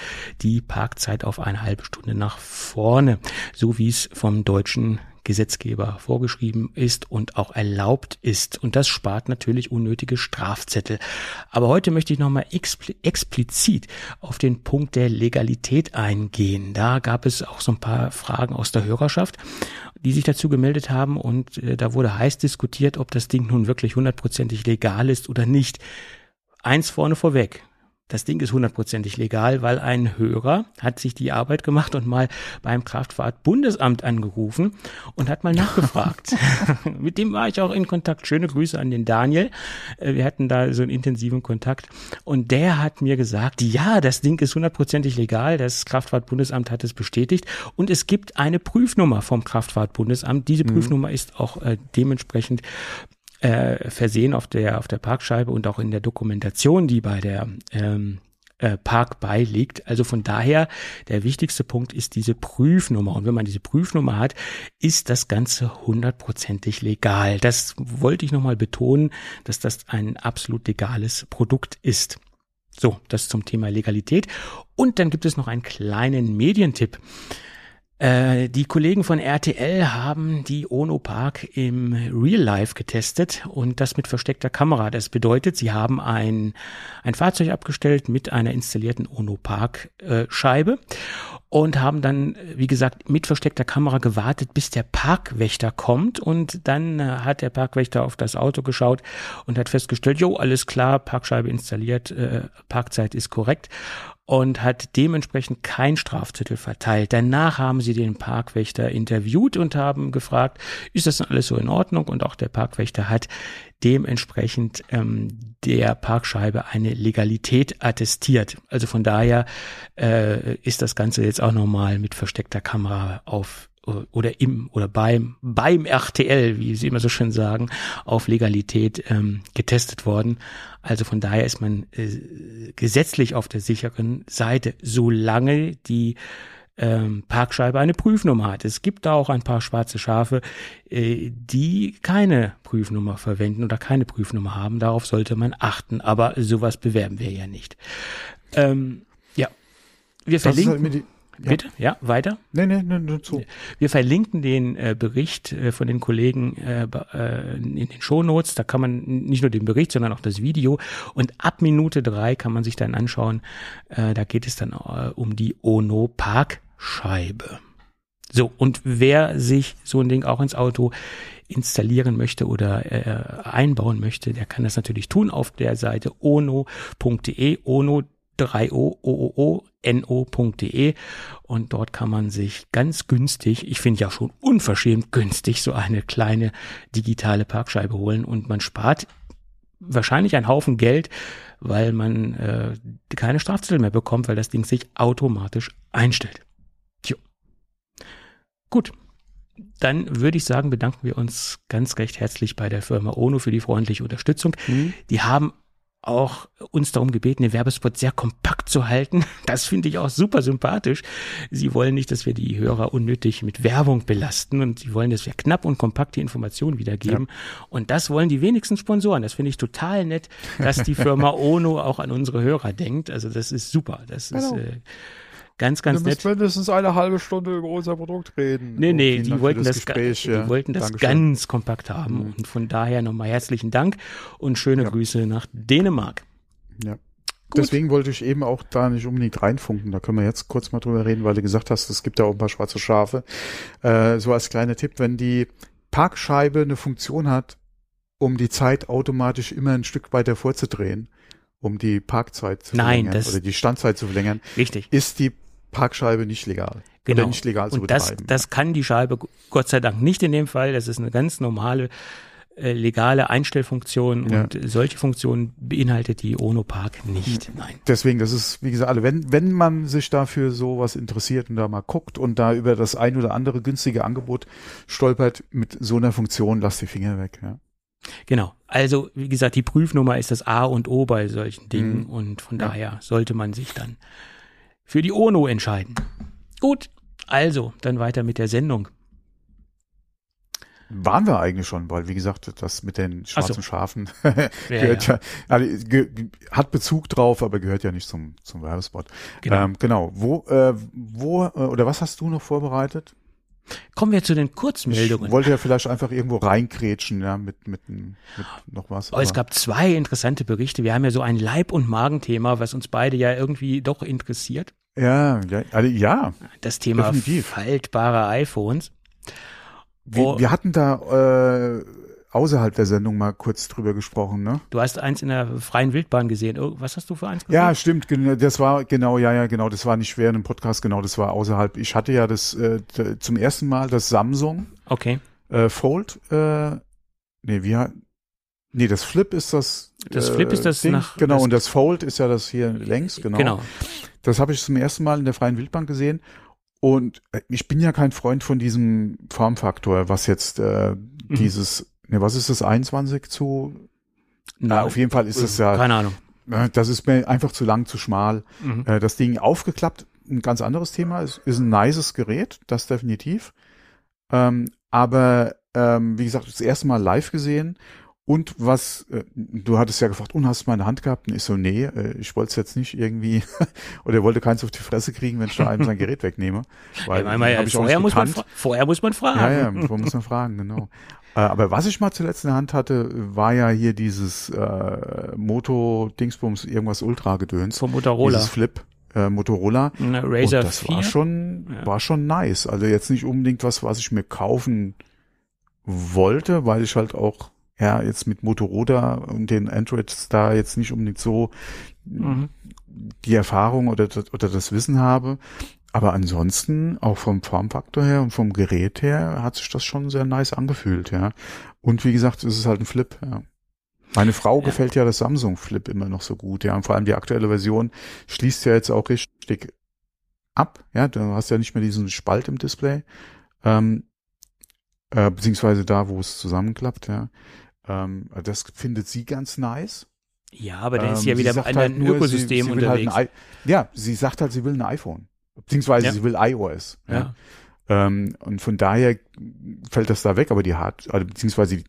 die Parkzeit auf eine halbe Stunde nach vorne, so wie es vom deutschen Gesetzgeber vorgeschrieben ist und auch erlaubt ist. Und das spart natürlich unnötige Strafzettel. Aber heute möchte ich nochmal explizit auf den Punkt der Legalität eingehen. Da gab es auch so ein paar Fragen aus der Hörerschaft, die sich dazu gemeldet haben und äh, da wurde heiß diskutiert, ob das Ding nun wirklich hundertprozentig legal ist oder nicht. Eins vorne vorweg. Das Ding ist hundertprozentig legal, weil ein Hörer hat sich die Arbeit gemacht und mal beim Kraftfahrtbundesamt angerufen und hat mal nachgefragt. Mit dem war ich auch in Kontakt. Schöne Grüße an den Daniel. Äh, wir hatten da so einen intensiven Kontakt und der hat mir gesagt, ja, das Ding ist hundertprozentig legal. Das Kraftfahrtbundesamt hat es bestätigt und es gibt eine Prüfnummer vom Kraftfahrtbundesamt. Diese mhm. Prüfnummer ist auch äh, dementsprechend äh, versehen auf der, auf der Parkscheibe und auch in der Dokumentation, die bei der ähm, äh, Park beiliegt. Also von daher, der wichtigste Punkt ist diese Prüfnummer. Und wenn man diese Prüfnummer hat, ist das Ganze hundertprozentig legal. Das wollte ich nochmal betonen, dass das ein absolut legales Produkt ist. So, das zum Thema Legalität. Und dann gibt es noch einen kleinen Medientipp. Äh, die Kollegen von RTL haben die Ono Park im Real Life getestet und das mit versteckter Kamera. Das bedeutet, sie haben ein, ein Fahrzeug abgestellt mit einer installierten Ono Park äh, Scheibe und haben dann, wie gesagt, mit versteckter Kamera gewartet, bis der Parkwächter kommt und dann äh, hat der Parkwächter auf das Auto geschaut und hat festgestellt, jo, alles klar, Parkscheibe installiert, äh, Parkzeit ist korrekt und hat dementsprechend kein Strafzettel verteilt. Danach haben sie den Parkwächter interviewt und haben gefragt, ist das denn alles so in Ordnung? Und auch der Parkwächter hat dementsprechend ähm, der Parkscheibe eine Legalität attestiert. Also von daher äh, ist das Ganze jetzt auch nochmal mit versteckter Kamera auf oder im oder beim beim RTL, wie sie immer so schön sagen, auf Legalität ähm, getestet worden. Also von daher ist man äh, gesetzlich auf der sicheren Seite, solange die ähm, Parkscheibe eine Prüfnummer hat. Es gibt da auch ein paar schwarze Schafe, äh, die keine Prüfnummer verwenden oder keine Prüfnummer haben. Darauf sollte man achten. Aber sowas bewerben wir ja nicht. Ähm, ja, wir halt verlinken. Bitte, ja, weiter? Nee, nee, nee, nur zu. Wir verlinken den äh, Bericht äh, von den Kollegen äh, äh, in den Shownotes. Da kann man nicht nur den Bericht, sondern auch das Video. Und ab Minute drei kann man sich dann anschauen. Äh, da geht es dann äh, um die Ono Parkscheibe. So, und wer sich so ein Ding auch ins Auto installieren möchte oder äh, einbauen möchte, der kann das natürlich tun auf der Seite ono.de, ono 3o, o, no.de und dort kann man sich ganz günstig, ich finde ja schon unverschämt günstig, so eine kleine digitale Parkscheibe holen und man spart wahrscheinlich einen Haufen Geld, weil man äh, keine Strafzettel mehr bekommt, weil das Ding sich automatisch einstellt. Tjo. Gut, dann würde ich sagen, bedanken wir uns ganz recht herzlich bei der Firma Ono für die freundliche Unterstützung. Mhm. Die haben auch uns darum gebeten, den Werbespot sehr kompakt zu halten. Das finde ich auch super sympathisch. Sie wollen nicht, dass wir die Hörer unnötig mit Werbung belasten und sie wollen, dass wir knapp und kompakt die Informationen wiedergeben. Ja. Und das wollen die wenigsten Sponsoren. Das finde ich total nett, dass die Firma Ono auch an unsere Hörer denkt. Also das ist super. Das genau. ist äh, Ganz, ganz nett. mindestens eine halbe Stunde über unser Produkt reden. Nee, nee, die wollten das, Gespräch, die ja. wollten das ganz kompakt haben. Mhm. Und von daher nochmal herzlichen Dank und schöne ja. Grüße nach Dänemark. Ja. Gut. Deswegen wollte ich eben auch da nicht unbedingt reinfunken. Da können wir jetzt kurz mal drüber reden, weil du gesagt hast, es gibt da auch ein paar schwarze Schafe. Äh, so als kleiner Tipp, wenn die Parkscheibe eine Funktion hat, um die Zeit automatisch immer ein Stück weiter vorzudrehen, um die Parkzeit zu Nein, verlängern oder die Standzeit zu verlängern, richtig. ist die Parkscheibe nicht legal. Genau. Oder nicht legal zu und das, das kann die Scheibe Gott sei Dank nicht in dem Fall. Das ist eine ganz normale äh, legale Einstellfunktion ja. und solche Funktionen beinhaltet die Ono Park nicht. Hm. Nein. Deswegen, das ist, wie gesagt, wenn, wenn man sich dafür sowas interessiert und da mal guckt und da über das ein oder andere günstige Angebot stolpert, mit so einer Funktion, lasst die Finger weg, ja. Genau. Also, wie gesagt, die Prüfnummer ist das A und O bei solchen Dingen mhm. und von ja. daher sollte man sich dann für die ONO entscheiden. Gut, also dann weiter mit der Sendung. Waren wir eigentlich schon, weil wie gesagt, das mit den schwarzen so. Schafen gehört ja, ja also, ge hat Bezug drauf, aber gehört ja nicht zum zum Werbespot. Genau. Ähm, genau. Wo äh, wo äh, oder was hast du noch vorbereitet? Kommen wir zu den Kurzmeldungen. Ich wollte ja vielleicht einfach irgendwo reinkrätschen, ja, mit, mit, mit noch was. Aber, aber es gab zwei interessante Berichte. Wir haben ja so ein Leib- und Magenthema, was uns beide ja irgendwie doch interessiert. Ja, ja, also, ja. Das Thema definitiv. faltbare iPhones. Wir, wir hatten da äh, außerhalb der Sendung mal kurz drüber gesprochen, ne? Du hast eins in der freien Wildbahn gesehen. Oh, was hast du für eins gesehen? Ja, stimmt. Das war genau, ja, ja, genau. Das war nicht schwer in einem Podcast. Genau, das war außerhalb. Ich hatte ja das äh, zum ersten Mal das Samsung. Okay. Äh, Fold. Äh, nee, wie Nee, das Flip ist das. Das äh, Flip ist das Ding. nach. Genau, das und das Fold ist ja das hier längs, genau. Genau. Das habe ich zum ersten Mal in der freien Wildbahn gesehen. Und äh, ich bin ja kein Freund von diesem Formfaktor, was jetzt äh, mhm. dieses, ne, was ist das, 21 zu? Na, auf jeden Fall ist es ja. Keine Ahnung. Das ist mir einfach zu lang, zu schmal. Mhm. Äh, das Ding aufgeklappt, ein ganz anderes Thema. Es ist ein nices Gerät, das definitiv. Ähm, aber ähm, wie gesagt, das erste Mal live gesehen und was, äh, du hattest ja gefragt, und hast du meine Hand gehabt? Und ich so, nee, äh, ich wollte es jetzt nicht irgendwie, oder wollte keins auf die Fresse kriegen, wenn ich da einem sein Gerät wegnehme. Weil ja, ja, ich vorher, muss man, vorher muss man fragen. Ja, ja, vorher muss man fragen, genau. äh, aber was ich mal zuletzt in der Hand hatte, war ja hier dieses äh, Moto Dingsbums irgendwas Ultra Gedöns. Vom Motorola. Dieses Flip. Äh, Motorola. Eine Razer und das 4? war schon, ja. war schon nice. Also jetzt nicht unbedingt was, was ich mir kaufen wollte, weil ich halt auch ja, jetzt mit Motorola und den Androids da jetzt nicht unbedingt so mhm. die Erfahrung oder, oder das Wissen habe. Aber ansonsten, auch vom Formfaktor her und vom Gerät her, hat sich das schon sehr nice angefühlt, ja. Und wie gesagt, es ist halt ein Flip, ja. Meine Frau ja. gefällt ja das Samsung Flip immer noch so gut, ja. Und vor allem die aktuelle Version schließt ja jetzt auch richtig ab, ja. Du hast ja nicht mehr diesen Spalt im Display, ähm, äh, beziehungsweise da, wo es zusammenklappt, ja. Ähm, das findet sie ganz nice. Ja, aber dann ist sie ja wieder in einem halt Ökosystem sie, sie halt unterwegs. Halt ja, sie sagt halt, sie will ein iPhone. Beziehungsweise ja. sie will iOS. Ja. ja. Ähm, und von daher fällt das da weg, aber die hat, also, beziehungsweise die,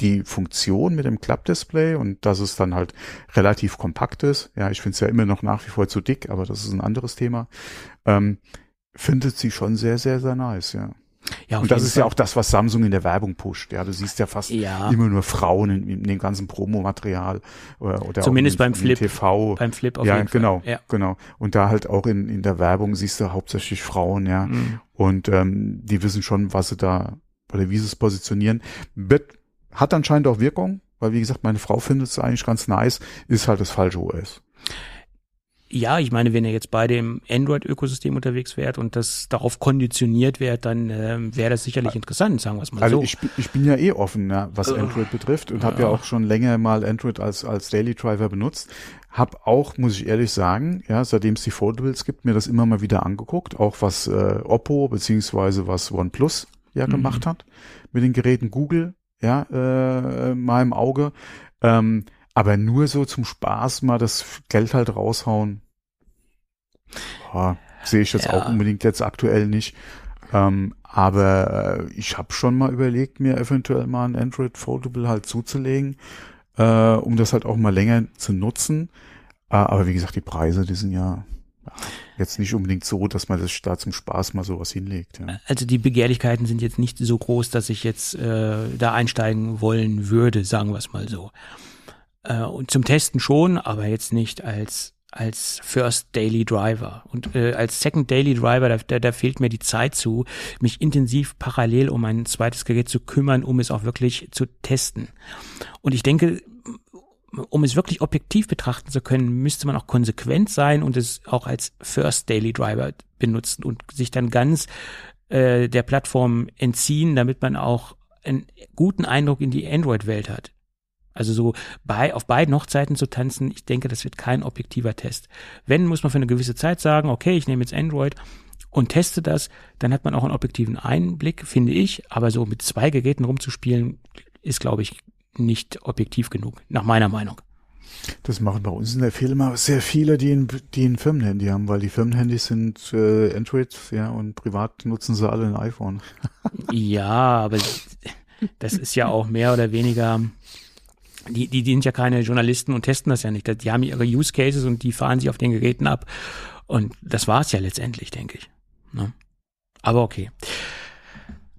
die Funktion mit dem Klappdisplay und dass es dann halt relativ kompakt ist. Ja, ich finde es ja immer noch nach wie vor zu dick, aber das ist ein anderes Thema. Ähm, findet sie schon sehr, sehr, sehr nice, ja. Ja, und das ist Fall. ja auch das, was Samsung in der Werbung pusht. Ja, du siehst ja fast ja. immer nur Frauen in, in dem ganzen Promomaterial oder, oder zumindest beim Flip TV. Beim Flip auf ja, jeden genau, Fall. Ja, genau. Und da halt auch in in der Werbung siehst du hauptsächlich Frauen, ja. Mhm. Und ähm, die wissen schon, was sie da oder wie sie es positionieren, wird, hat anscheinend auch Wirkung, weil wie gesagt, meine Frau findet es eigentlich ganz nice, ist halt das falsche OS. Ja, ich meine, wenn ihr jetzt bei dem Android-Ökosystem unterwegs wärt und das darauf konditioniert wäre, dann äh, wäre das sicherlich interessant, sagen wir es mal also so. Ich, ich bin ja eh offen, ja, was uh, Android betrifft und habe ja auch schon länger mal Android als, als Daily Driver benutzt. Hab auch, muss ich ehrlich sagen, ja, seitdem es die Foldables gibt, mir das immer mal wieder angeguckt, auch was äh, Oppo beziehungsweise was OnePlus ja mhm. gemacht hat mit den Geräten Google, ja, äh, mal im Auge. Ähm, aber nur so zum Spaß mal das Geld halt raushauen, sehe ich jetzt ja. auch unbedingt jetzt aktuell nicht. Ähm, aber äh, ich habe schon mal überlegt, mir eventuell mal ein Android Foldable halt zuzulegen, äh, um das halt auch mal länger zu nutzen. Äh, aber wie gesagt, die Preise, die sind ja jetzt nicht unbedingt so, dass man das da zum Spaß mal sowas hinlegt. Ja. Also die Begehrlichkeiten sind jetzt nicht so groß, dass ich jetzt äh, da einsteigen wollen würde, sagen wir es mal so. Äh, und zum Testen schon, aber jetzt nicht als als First Daily Driver. Und äh, als Second Daily Driver, da, da, da fehlt mir die Zeit zu, mich intensiv parallel um ein zweites Gerät zu kümmern, um es auch wirklich zu testen. Und ich denke, um es wirklich objektiv betrachten zu können, müsste man auch konsequent sein und es auch als First Daily Driver benutzen und sich dann ganz äh, der Plattform entziehen, damit man auch einen guten Eindruck in die Android-Welt hat. Also so bei, auf beiden Hochzeiten zu tanzen, ich denke, das wird kein objektiver Test. Wenn, muss man für eine gewisse Zeit sagen, okay, ich nehme jetzt Android und teste das, dann hat man auch einen objektiven Einblick, finde ich. Aber so mit zwei Geräten rumzuspielen, ist, glaube ich, nicht objektiv genug, nach meiner Meinung. Das machen bei uns in der Firma sehr viele, die ein, die ein Firmenhandy haben, weil die Firmenhandys sind äh, Android, ja, und privat nutzen sie alle ein iPhone. ja, aber das ist ja auch mehr oder weniger die, die, die sind ja keine Journalisten und testen das ja nicht. Die haben ihre Use Cases und die fahren sie auf den Geräten ab. Und das war es ja letztendlich, denke ich. Ne? Aber okay.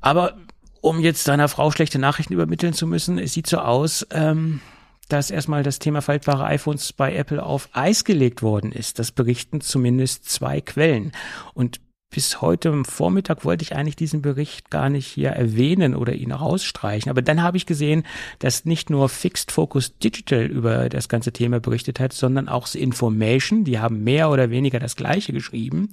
Aber um jetzt deiner Frau schlechte Nachrichten übermitteln zu müssen, es sieht so aus, ähm, dass erstmal das Thema faltbare iPhones bei Apple auf Eis gelegt worden ist. Das berichten zumindest zwei Quellen. Und bis heute Vormittag wollte ich eigentlich diesen Bericht gar nicht hier erwähnen oder ihn rausstreichen. Aber dann habe ich gesehen, dass nicht nur Fixed Focus Digital über das ganze Thema berichtet hat, sondern auch The Information. Die haben mehr oder weniger das Gleiche geschrieben.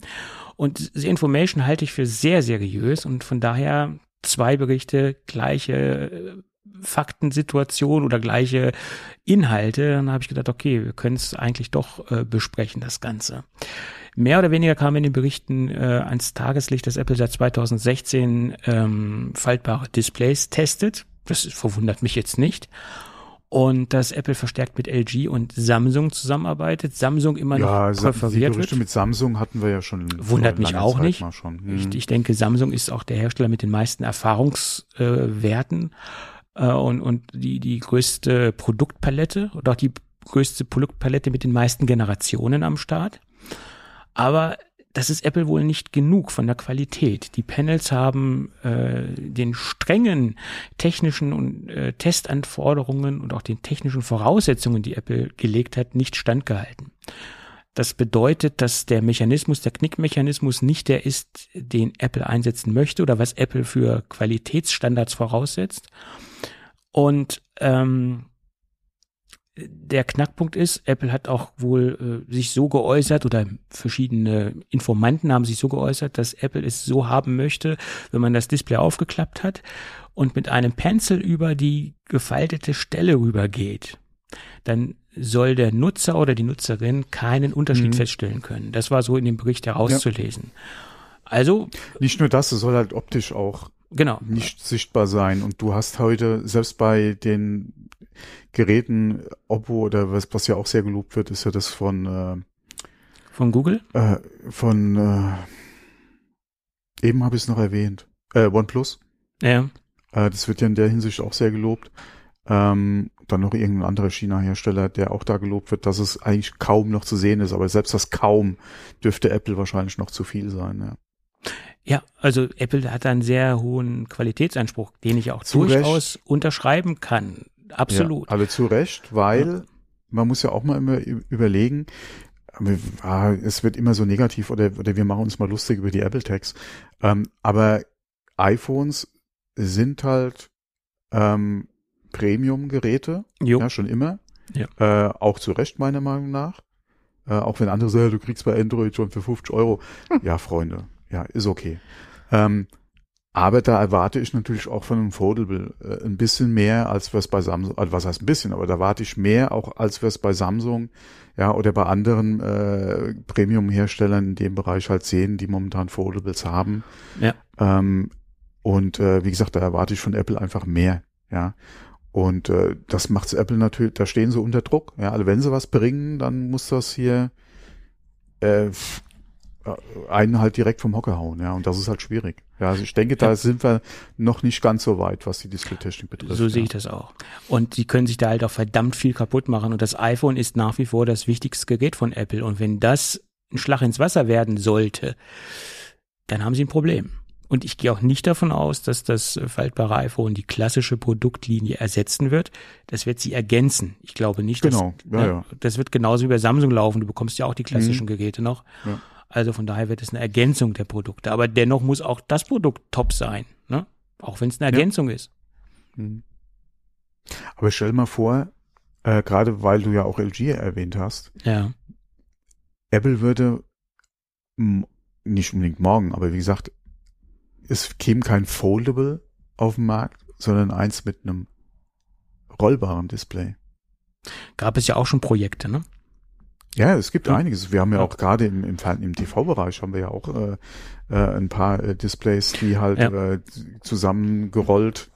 Und The Information halte ich für sehr seriös und von daher zwei Berichte, gleiche äh, Faktensituation oder gleiche Inhalte. Dann habe ich gedacht, okay, wir können es eigentlich doch äh, besprechen, das Ganze. Mehr oder weniger kam in den Berichten äh, ans Tageslicht, dass Apple seit 2016 ähm, faltbare Displays testet. Das verwundert mich jetzt nicht. Und dass Apple verstärkt mit LG und Samsung zusammenarbeitet. Samsung immer noch ja, präferiert wird. mit Samsung hatten wir ja schon. Wundert mich auch Zeit nicht. Hm. Ich, ich, denke, Samsung ist auch der Hersteller mit den meisten Erfahrungswerten äh, äh, und, und die, die größte Produktpalette oder auch die größte Produktpalette mit den meisten Generationen am Start. Aber das ist Apple wohl nicht genug von der Qualität. Die Panels haben äh, den strengen technischen und äh, Testanforderungen und auch den technischen Voraussetzungen, die Apple gelegt hat, nicht standgehalten. Das bedeutet, dass der Mechanismus, der Knickmechanismus nicht der ist, den Apple einsetzen möchte oder was Apple für Qualitätsstandards voraussetzt. Und ähm, der Knackpunkt ist, Apple hat auch wohl äh, sich so geäußert oder verschiedene Informanten haben sich so geäußert, dass Apple es so haben möchte, wenn man das Display aufgeklappt hat und mit einem Pencil über die gefaltete Stelle rübergeht, dann soll der Nutzer oder die Nutzerin keinen Unterschied mhm. feststellen können. Das war so in dem Bericht herauszulesen. Ja. Also nicht nur das, es soll halt optisch auch genau. nicht sichtbar sein. Und du hast heute selbst bei den Geräten, Oppo oder was, was ja auch sehr gelobt wird, ist ja das von äh, von Google? Äh, von äh, eben habe ich es noch erwähnt. Äh, OnePlus. Ja. Äh, das wird ja in der Hinsicht auch sehr gelobt. Ähm, dann noch irgendein anderer China-Hersteller, der auch da gelobt wird, dass es eigentlich kaum noch zu sehen ist, aber selbst das kaum dürfte Apple wahrscheinlich noch zu viel sein, ja. Ja, also Apple hat einen sehr hohen Qualitätsanspruch, den ich auch zu durchaus unterschreiben kann. Absolut. Ja, aber zu Recht, weil ja. man muss ja auch mal immer überlegen, ah, es wird immer so negativ oder, oder wir machen uns mal lustig über die Apple Tags. Ähm, aber iPhones sind halt ähm, Premium-Geräte, ja, schon immer. Ja. Äh, auch zu Recht, meiner Meinung nach. Äh, auch wenn andere sagen, du kriegst bei Android schon für 50 Euro. Ja, Freunde, ja, ist okay. Ähm, aber da erwarte ich natürlich auch von einem Foldable äh, ein bisschen mehr, als wir es bei Samsung, also was heißt ein bisschen, aber da erwarte ich mehr auch, als wir es bei Samsung, ja, oder bei anderen äh, Premium-Herstellern in dem Bereich halt sehen, die momentan Foldables haben. Ja. Ähm, und äh, wie gesagt, da erwarte ich von Apple einfach mehr, ja. Und äh, das macht's Apple natürlich, da stehen sie unter Druck. Ja, also wenn sie was bringen, dann muss das hier äh, einen halt direkt vom Hocker hauen, ja, und das ist halt schwierig. Ja, also ich denke, da sind wir noch nicht ganz so weit, was die Displaytechnik betrifft. So ja. sehe ich das auch. Und sie können sich da halt auch verdammt viel kaputt machen und das iPhone ist nach wie vor das wichtigste Gerät von Apple und wenn das ein Schlag ins Wasser werden sollte, dann haben sie ein Problem. Und ich gehe auch nicht davon aus, dass das faltbare iPhone die klassische Produktlinie ersetzen wird. Das wird sie ergänzen. Ich glaube nicht, genau. dass ja, ne, ja. das wird genauso wie bei Samsung laufen. Du bekommst ja auch die klassischen mhm. Geräte noch. Ja. Also von daher wird es eine Ergänzung der Produkte. Aber dennoch muss auch das Produkt top sein, ne? Auch wenn es eine Ergänzung ja. ist. Mhm. Aber stell mal vor, äh, gerade weil du ja auch LG erwähnt hast, ja. Apple würde nicht unbedingt morgen, aber wie gesagt, es käme kein Foldable auf den Markt, sondern eins mit einem rollbaren Display. Gab es ja auch schon Projekte, ne? Ja, es gibt ja. einiges. Wir haben ja auch gerade im, im, im TV-Bereich haben wir ja auch äh, äh, ein paar äh, Displays, die halt ja. äh, zusammengerollt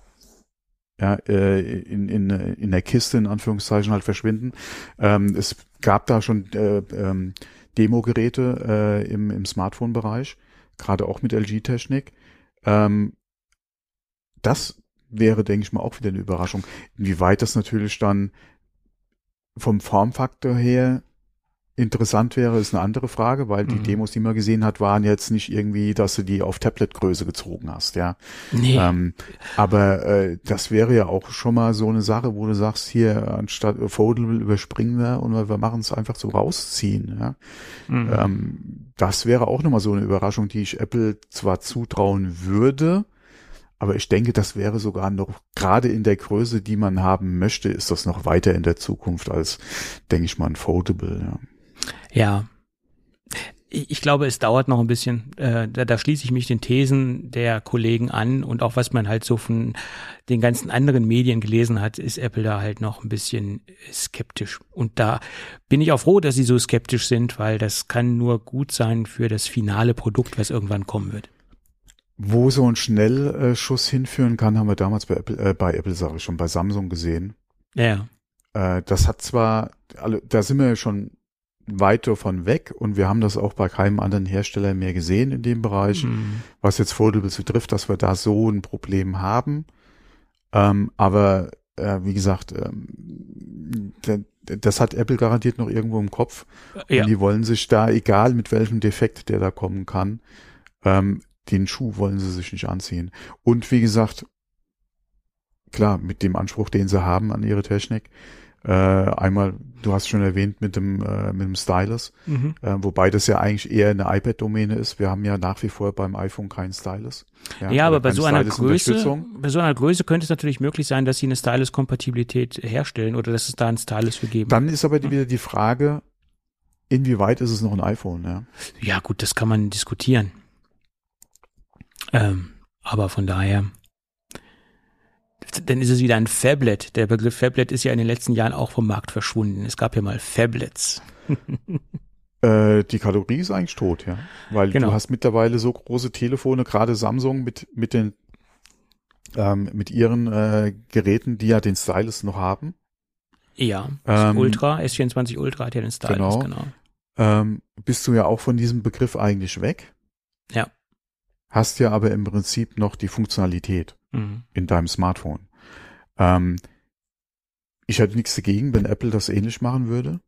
ja, äh, in, in, in der Kiste in Anführungszeichen halt verschwinden. Ähm, es gab da schon äh, ähm, Demo-Geräte äh, im, im Smartphone-Bereich, gerade auch mit LG-Technik. Ähm, das wäre, denke ich mal, auch wieder eine Überraschung. Inwieweit das natürlich dann vom Formfaktor her interessant wäre, ist eine andere Frage, weil die mhm. Demos, die man gesehen hat, waren jetzt nicht irgendwie, dass du die auf Tablet-Größe gezogen hast, ja. Nee. Ähm, aber äh, das wäre ja auch schon mal so eine Sache, wo du sagst, hier anstatt Foldable überspringen wir und wir machen es einfach so rausziehen, ja. Mhm. Ähm, das wäre auch nochmal so eine Überraschung, die ich Apple zwar zutrauen würde, aber ich denke, das wäre sogar noch, gerade in der Größe, die man haben möchte, ist das noch weiter in der Zukunft als, denke ich mal, ein Foldable, ja. Ja. Ich glaube, es dauert noch ein bisschen. Äh, da, da schließe ich mich den Thesen der Kollegen an und auch was man halt so von den ganzen anderen Medien gelesen hat, ist Apple da halt noch ein bisschen skeptisch. Und da bin ich auch froh, dass sie so skeptisch sind, weil das kann nur gut sein für das finale Produkt, was irgendwann kommen wird. Wo so ein Schnellschuss hinführen kann, haben wir damals bei Apple, äh, bei Apple sage ich schon, bei Samsung gesehen. Ja. Äh, das hat zwar, alle, da sind wir schon weit davon weg und wir haben das auch bei keinem anderen Hersteller mehr gesehen in dem Bereich, mhm. was jetzt Foldables betrifft, dass wir da so ein Problem haben. Ähm, aber äh, wie gesagt, ähm, das hat Apple garantiert noch irgendwo im Kopf. Ja. Und die wollen sich da, egal mit welchem Defekt der da kommen kann, ähm, den Schuh wollen sie sich nicht anziehen. Und wie gesagt, klar, mit dem Anspruch, den sie haben an ihre Technik, äh, einmal, du hast schon erwähnt, mit dem, äh, mit dem Stylus, mhm. äh, wobei das ja eigentlich eher eine iPad-Domäne ist. Wir haben ja nach wie vor beim iPhone keinen Stylus. Ja, ja aber bei so einer Größe, bei so einer Größe könnte es natürlich möglich sein, dass sie eine Stylus-Kompatibilität herstellen oder dass es da einen Stylus für geben. Dann ist aber die, wieder die Frage, inwieweit ist es noch ein iPhone, ja? Ja, gut, das kann man diskutieren. Ähm, aber von daher, dann ist es wieder ein Fablet. Der Begriff Fablet ist ja in den letzten Jahren auch vom Markt verschwunden. Es gab ja mal Fablets. äh, die Kategorie ist eigentlich tot, ja. Weil genau. du hast mittlerweile so große Telefone, gerade Samsung mit, mit den, ähm, mit ihren äh, Geräten, die ja den Stylus noch haben. Ja, ähm, Ultra, S24 Ultra hat ja den Stylus, genau. genau. Ähm, bist du ja auch von diesem Begriff eigentlich weg. Ja. Hast ja aber im Prinzip noch die Funktionalität mhm. in deinem Smartphone. Ähm, ich hätte nichts dagegen, wenn Apple das ähnlich machen würde,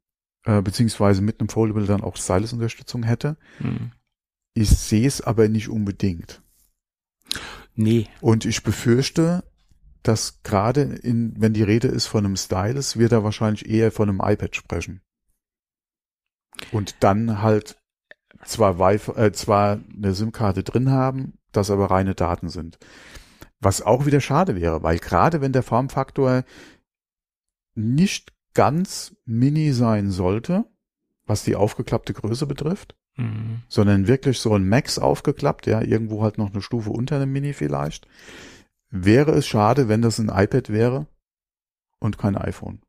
äh, beziehungsweise mit einem Foldable dann auch Stylus-Unterstützung hätte. Mhm. Ich sehe es aber nicht unbedingt. Nee. Und ich befürchte, dass gerade in, wenn die Rede ist von einem Stylus, wird er wahrscheinlich eher von einem iPad sprechen. Und dann halt zwar Wi-Fi, äh, zwar eine SIM-Karte drin haben, das aber reine Daten sind. Was auch wieder schade wäre, weil gerade wenn der Formfaktor nicht ganz mini sein sollte, was die aufgeklappte Größe betrifft, mhm. sondern wirklich so ein Max aufgeklappt, ja, irgendwo halt noch eine Stufe unter einem Mini vielleicht, wäre es schade, wenn das ein iPad wäre und kein iPhone.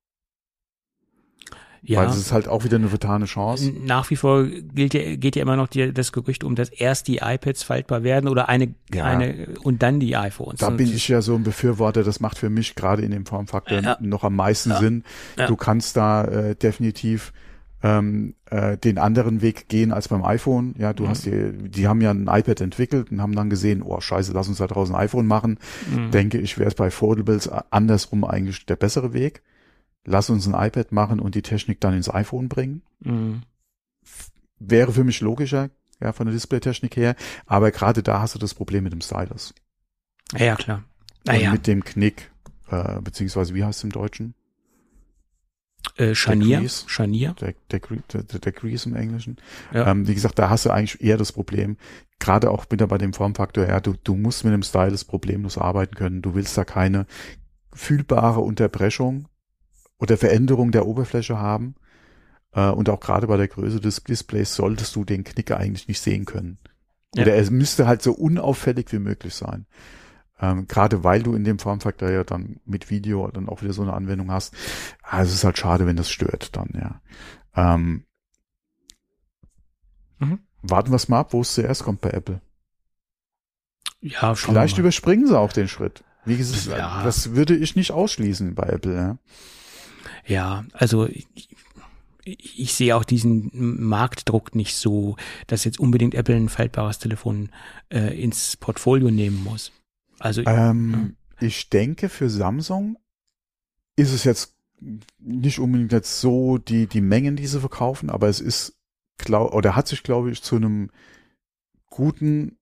Ja. Weil es ist halt auch wieder eine vertane Chance. Nach wie vor gilt ja, geht ja immer noch die, das Gerücht um, dass erst die iPads faltbar werden oder eine, ja. eine und dann die iPhones. Da bin ich ja so ein Befürworter, das macht für mich gerade in dem Formfaktor ja. noch am meisten ja. Sinn. Du kannst da äh, definitiv ähm, äh, den anderen Weg gehen als beim iPhone. Ja, du mhm. hast die, die haben ja ein iPad entwickelt und haben dann gesehen, oh scheiße, lass uns da draußen ein iPhone machen. Mhm. Denke ich, wäre es bei Foldables andersrum eigentlich der bessere Weg. Lass uns ein iPad machen und die Technik dann ins iPhone bringen. Mhm. Wäre für mich logischer, ja, von der Displaytechnik her. Aber gerade da hast du das Problem mit dem Stylus. Ja, klar. Ah, ja. mit dem Knick, äh, beziehungsweise wie heißt es im Deutschen? Äh, Scharnier. Scharnier. Der, der, der, der Grease im Englischen. Ja. Ähm, wie gesagt, da hast du eigentlich eher das Problem, gerade auch wieder bei dem Formfaktor, ja, du, du musst mit dem Stylus problemlos arbeiten können. Du willst da keine fühlbare Unterbrechung oder Veränderung der Oberfläche haben. Äh, und auch gerade bei der Größe des Displays solltest du den Knicker eigentlich nicht sehen können. Ja. Oder er müsste halt so unauffällig wie möglich sein. Ähm, gerade weil du in dem Formfaktor ja dann mit Video dann auch wieder so eine Anwendung hast. Also es ist halt schade, wenn das stört dann, ja. Ähm, mhm. Warten wir es mal ab, wo es zuerst kommt bei Apple. Ja, schon Vielleicht überspringen sie auch den Schritt. Wie gesagt, ja. das würde ich nicht ausschließen bei Apple. Ja, ja also ich, ich sehe auch diesen Marktdruck nicht so, dass jetzt unbedingt Apple ein faltbares Telefon äh, ins Portfolio nehmen muss. Also ähm, ja. ich denke, für Samsung ist es jetzt nicht unbedingt jetzt so die, die Mengen, die sie verkaufen, aber es ist, glaub, oder hat sich, glaube ich, zu einem guten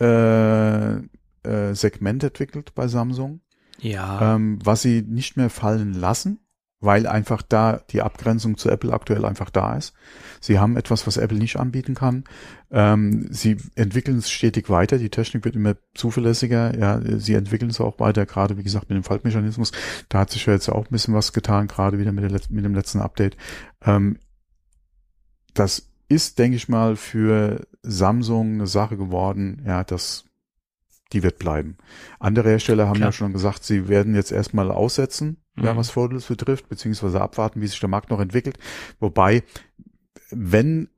äh, äh, Segment entwickelt bei Samsung. Ja. Ähm, was sie nicht mehr fallen lassen weil einfach da die Abgrenzung zu Apple aktuell einfach da ist. Sie haben etwas, was Apple nicht anbieten kann. Ähm, sie entwickeln es stetig weiter. Die Technik wird immer zuverlässiger. Ja, sie entwickeln es auch weiter. Gerade wie gesagt mit dem Faltmechanismus. Da hat sich ja jetzt auch ein bisschen was getan. Gerade wieder mit, der, mit dem letzten Update. Ähm, das ist, denke ich mal, für Samsung eine Sache geworden. Ja, das die wird bleiben. Andere Hersteller haben Klar. ja schon gesagt, sie werden jetzt erstmal aussetzen mhm. ja, was Foldables betrifft, beziehungsweise abwarten, wie sich der Markt noch entwickelt. Wobei, wenn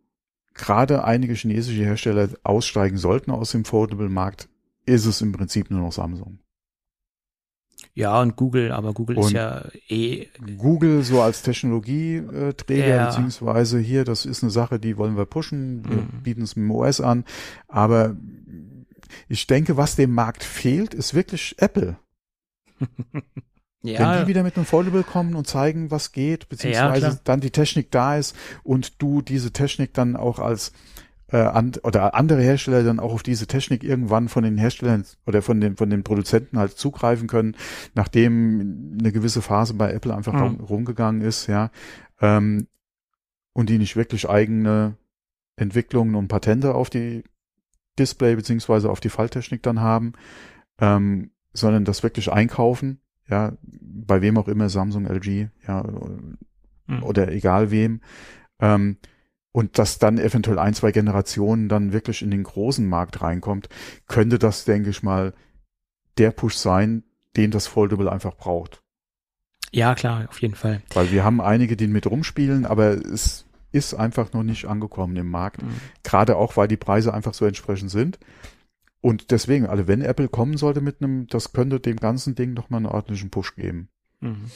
gerade einige chinesische Hersteller aussteigen sollten aus dem Foldable-Markt, ist es im Prinzip nur noch Samsung. Ja, und Google, aber Google und ist ja eh. Google so als Technologieträger, ja. beziehungsweise hier, das ist eine Sache, die wollen wir pushen, wir mhm. bieten es mit dem OS an, aber ich denke, was dem Markt fehlt, ist wirklich Apple. Ja. Wenn die wieder mit einem Foldable kommen und zeigen, was geht, beziehungsweise ja, dann die Technik da ist und du diese Technik dann auch als äh, an, oder andere Hersteller dann auch auf diese Technik irgendwann von den Herstellern oder von den von den Produzenten halt zugreifen können, nachdem eine gewisse Phase bei Apple einfach mhm. rumgegangen ist, ja, ähm, und die nicht wirklich eigene Entwicklungen und Patente auf die Display beziehungsweise auf die Falltechnik dann haben, ähm, sondern das wirklich einkaufen ja, bei wem auch immer, Samsung, LG, ja, mhm. oder egal wem, ähm, und dass dann eventuell ein, zwei Generationen dann wirklich in den großen Markt reinkommt, könnte das, denke ich mal, der Push sein, den das Foldable einfach braucht. Ja, klar, auf jeden Fall. Weil wir haben einige, die mit rumspielen, aber es ist einfach noch nicht angekommen im Markt. Mhm. Gerade auch, weil die Preise einfach so entsprechend sind. Und deswegen, also wenn Apple kommen sollte mit einem, das könnte dem ganzen Ding noch mal einen ordentlichen Push geben. Mhm.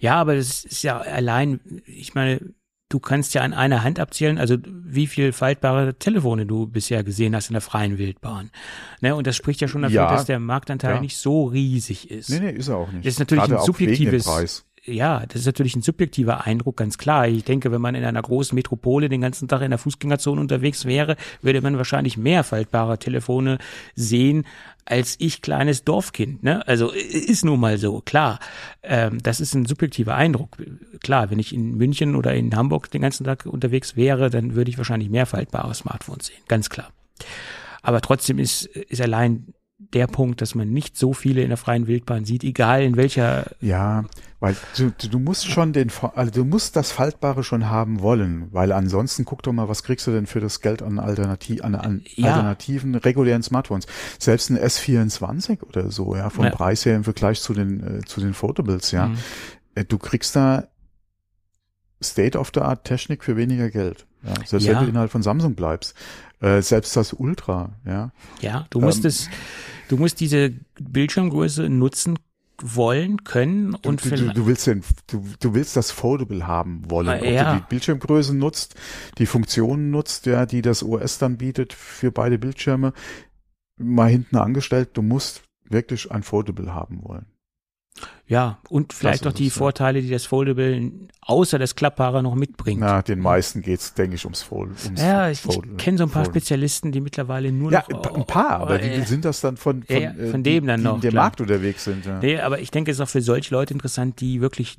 Ja, aber das ist ja allein, ich meine, du kannst ja an einer Hand abzählen, also wie viel faltbare Telefone du bisher gesehen hast in der freien Wildbahn. Ne, und das spricht ja schon dafür, ja, dass der Marktanteil ja. nicht so riesig ist. Nee, nee, ist er auch nicht. Das ist natürlich Gerade ein subjektives ja, das ist natürlich ein subjektiver Eindruck, ganz klar. Ich denke, wenn man in einer großen Metropole den ganzen Tag in der Fußgängerzone unterwegs wäre, würde man wahrscheinlich mehr faltbare Telefone sehen als ich kleines Dorfkind. Ne? Also ist nun mal so, klar. Ähm, das ist ein subjektiver Eindruck. Klar, wenn ich in München oder in Hamburg den ganzen Tag unterwegs wäre, dann würde ich wahrscheinlich mehr faltbare Smartphones sehen, ganz klar. Aber trotzdem ist, ist allein der Punkt, dass man nicht so viele in der freien Wildbahn sieht, egal in welcher. Ja, weil du, du musst schon den, also du musst das Faltbare schon haben wollen, weil ansonsten guck doch mal, was kriegst du denn für das Geld an, Alternativ, an, an ja. alternativen regulären Smartphones? Selbst ein S24 oder so, ja, vom ja. Preis her im Vergleich zu den, äh, zu den Foldables, ja. Mhm. Äh, du kriegst da State-of-the-Art Technik für weniger Geld. Ja, selbst ja. wenn du innerhalb von Samsung bleibst. Äh, selbst das Ultra, ja. Ja, du musst ähm, es, du musst diese Bildschirmgröße nutzen wollen, können und du, du, du willst den, du, du willst das Foldable haben wollen. Ah, Ob ja. du die Bildschirmgröße nutzt, die Funktionen nutzt, ja, die das OS dann bietet für beide Bildschirme, mal hinten angestellt, du musst wirklich ein Foldable haben wollen. Ja, und vielleicht auch die sein. Vorteile, die das Foldable außer das Klappbare noch mitbringt. Na, den meisten geht's, denke ich, ums, Fold, ums ja, ich, ich kenne so ein paar Fold. Spezialisten, die mittlerweile nur ja, noch. Ja, ein paar, aber äh, wie sind das dann von, von, ja, von dem dann die, noch? Die in der Markt unterwegs sind. Ja. Nee, aber ich denke, es ist auch für solche Leute interessant, die wirklich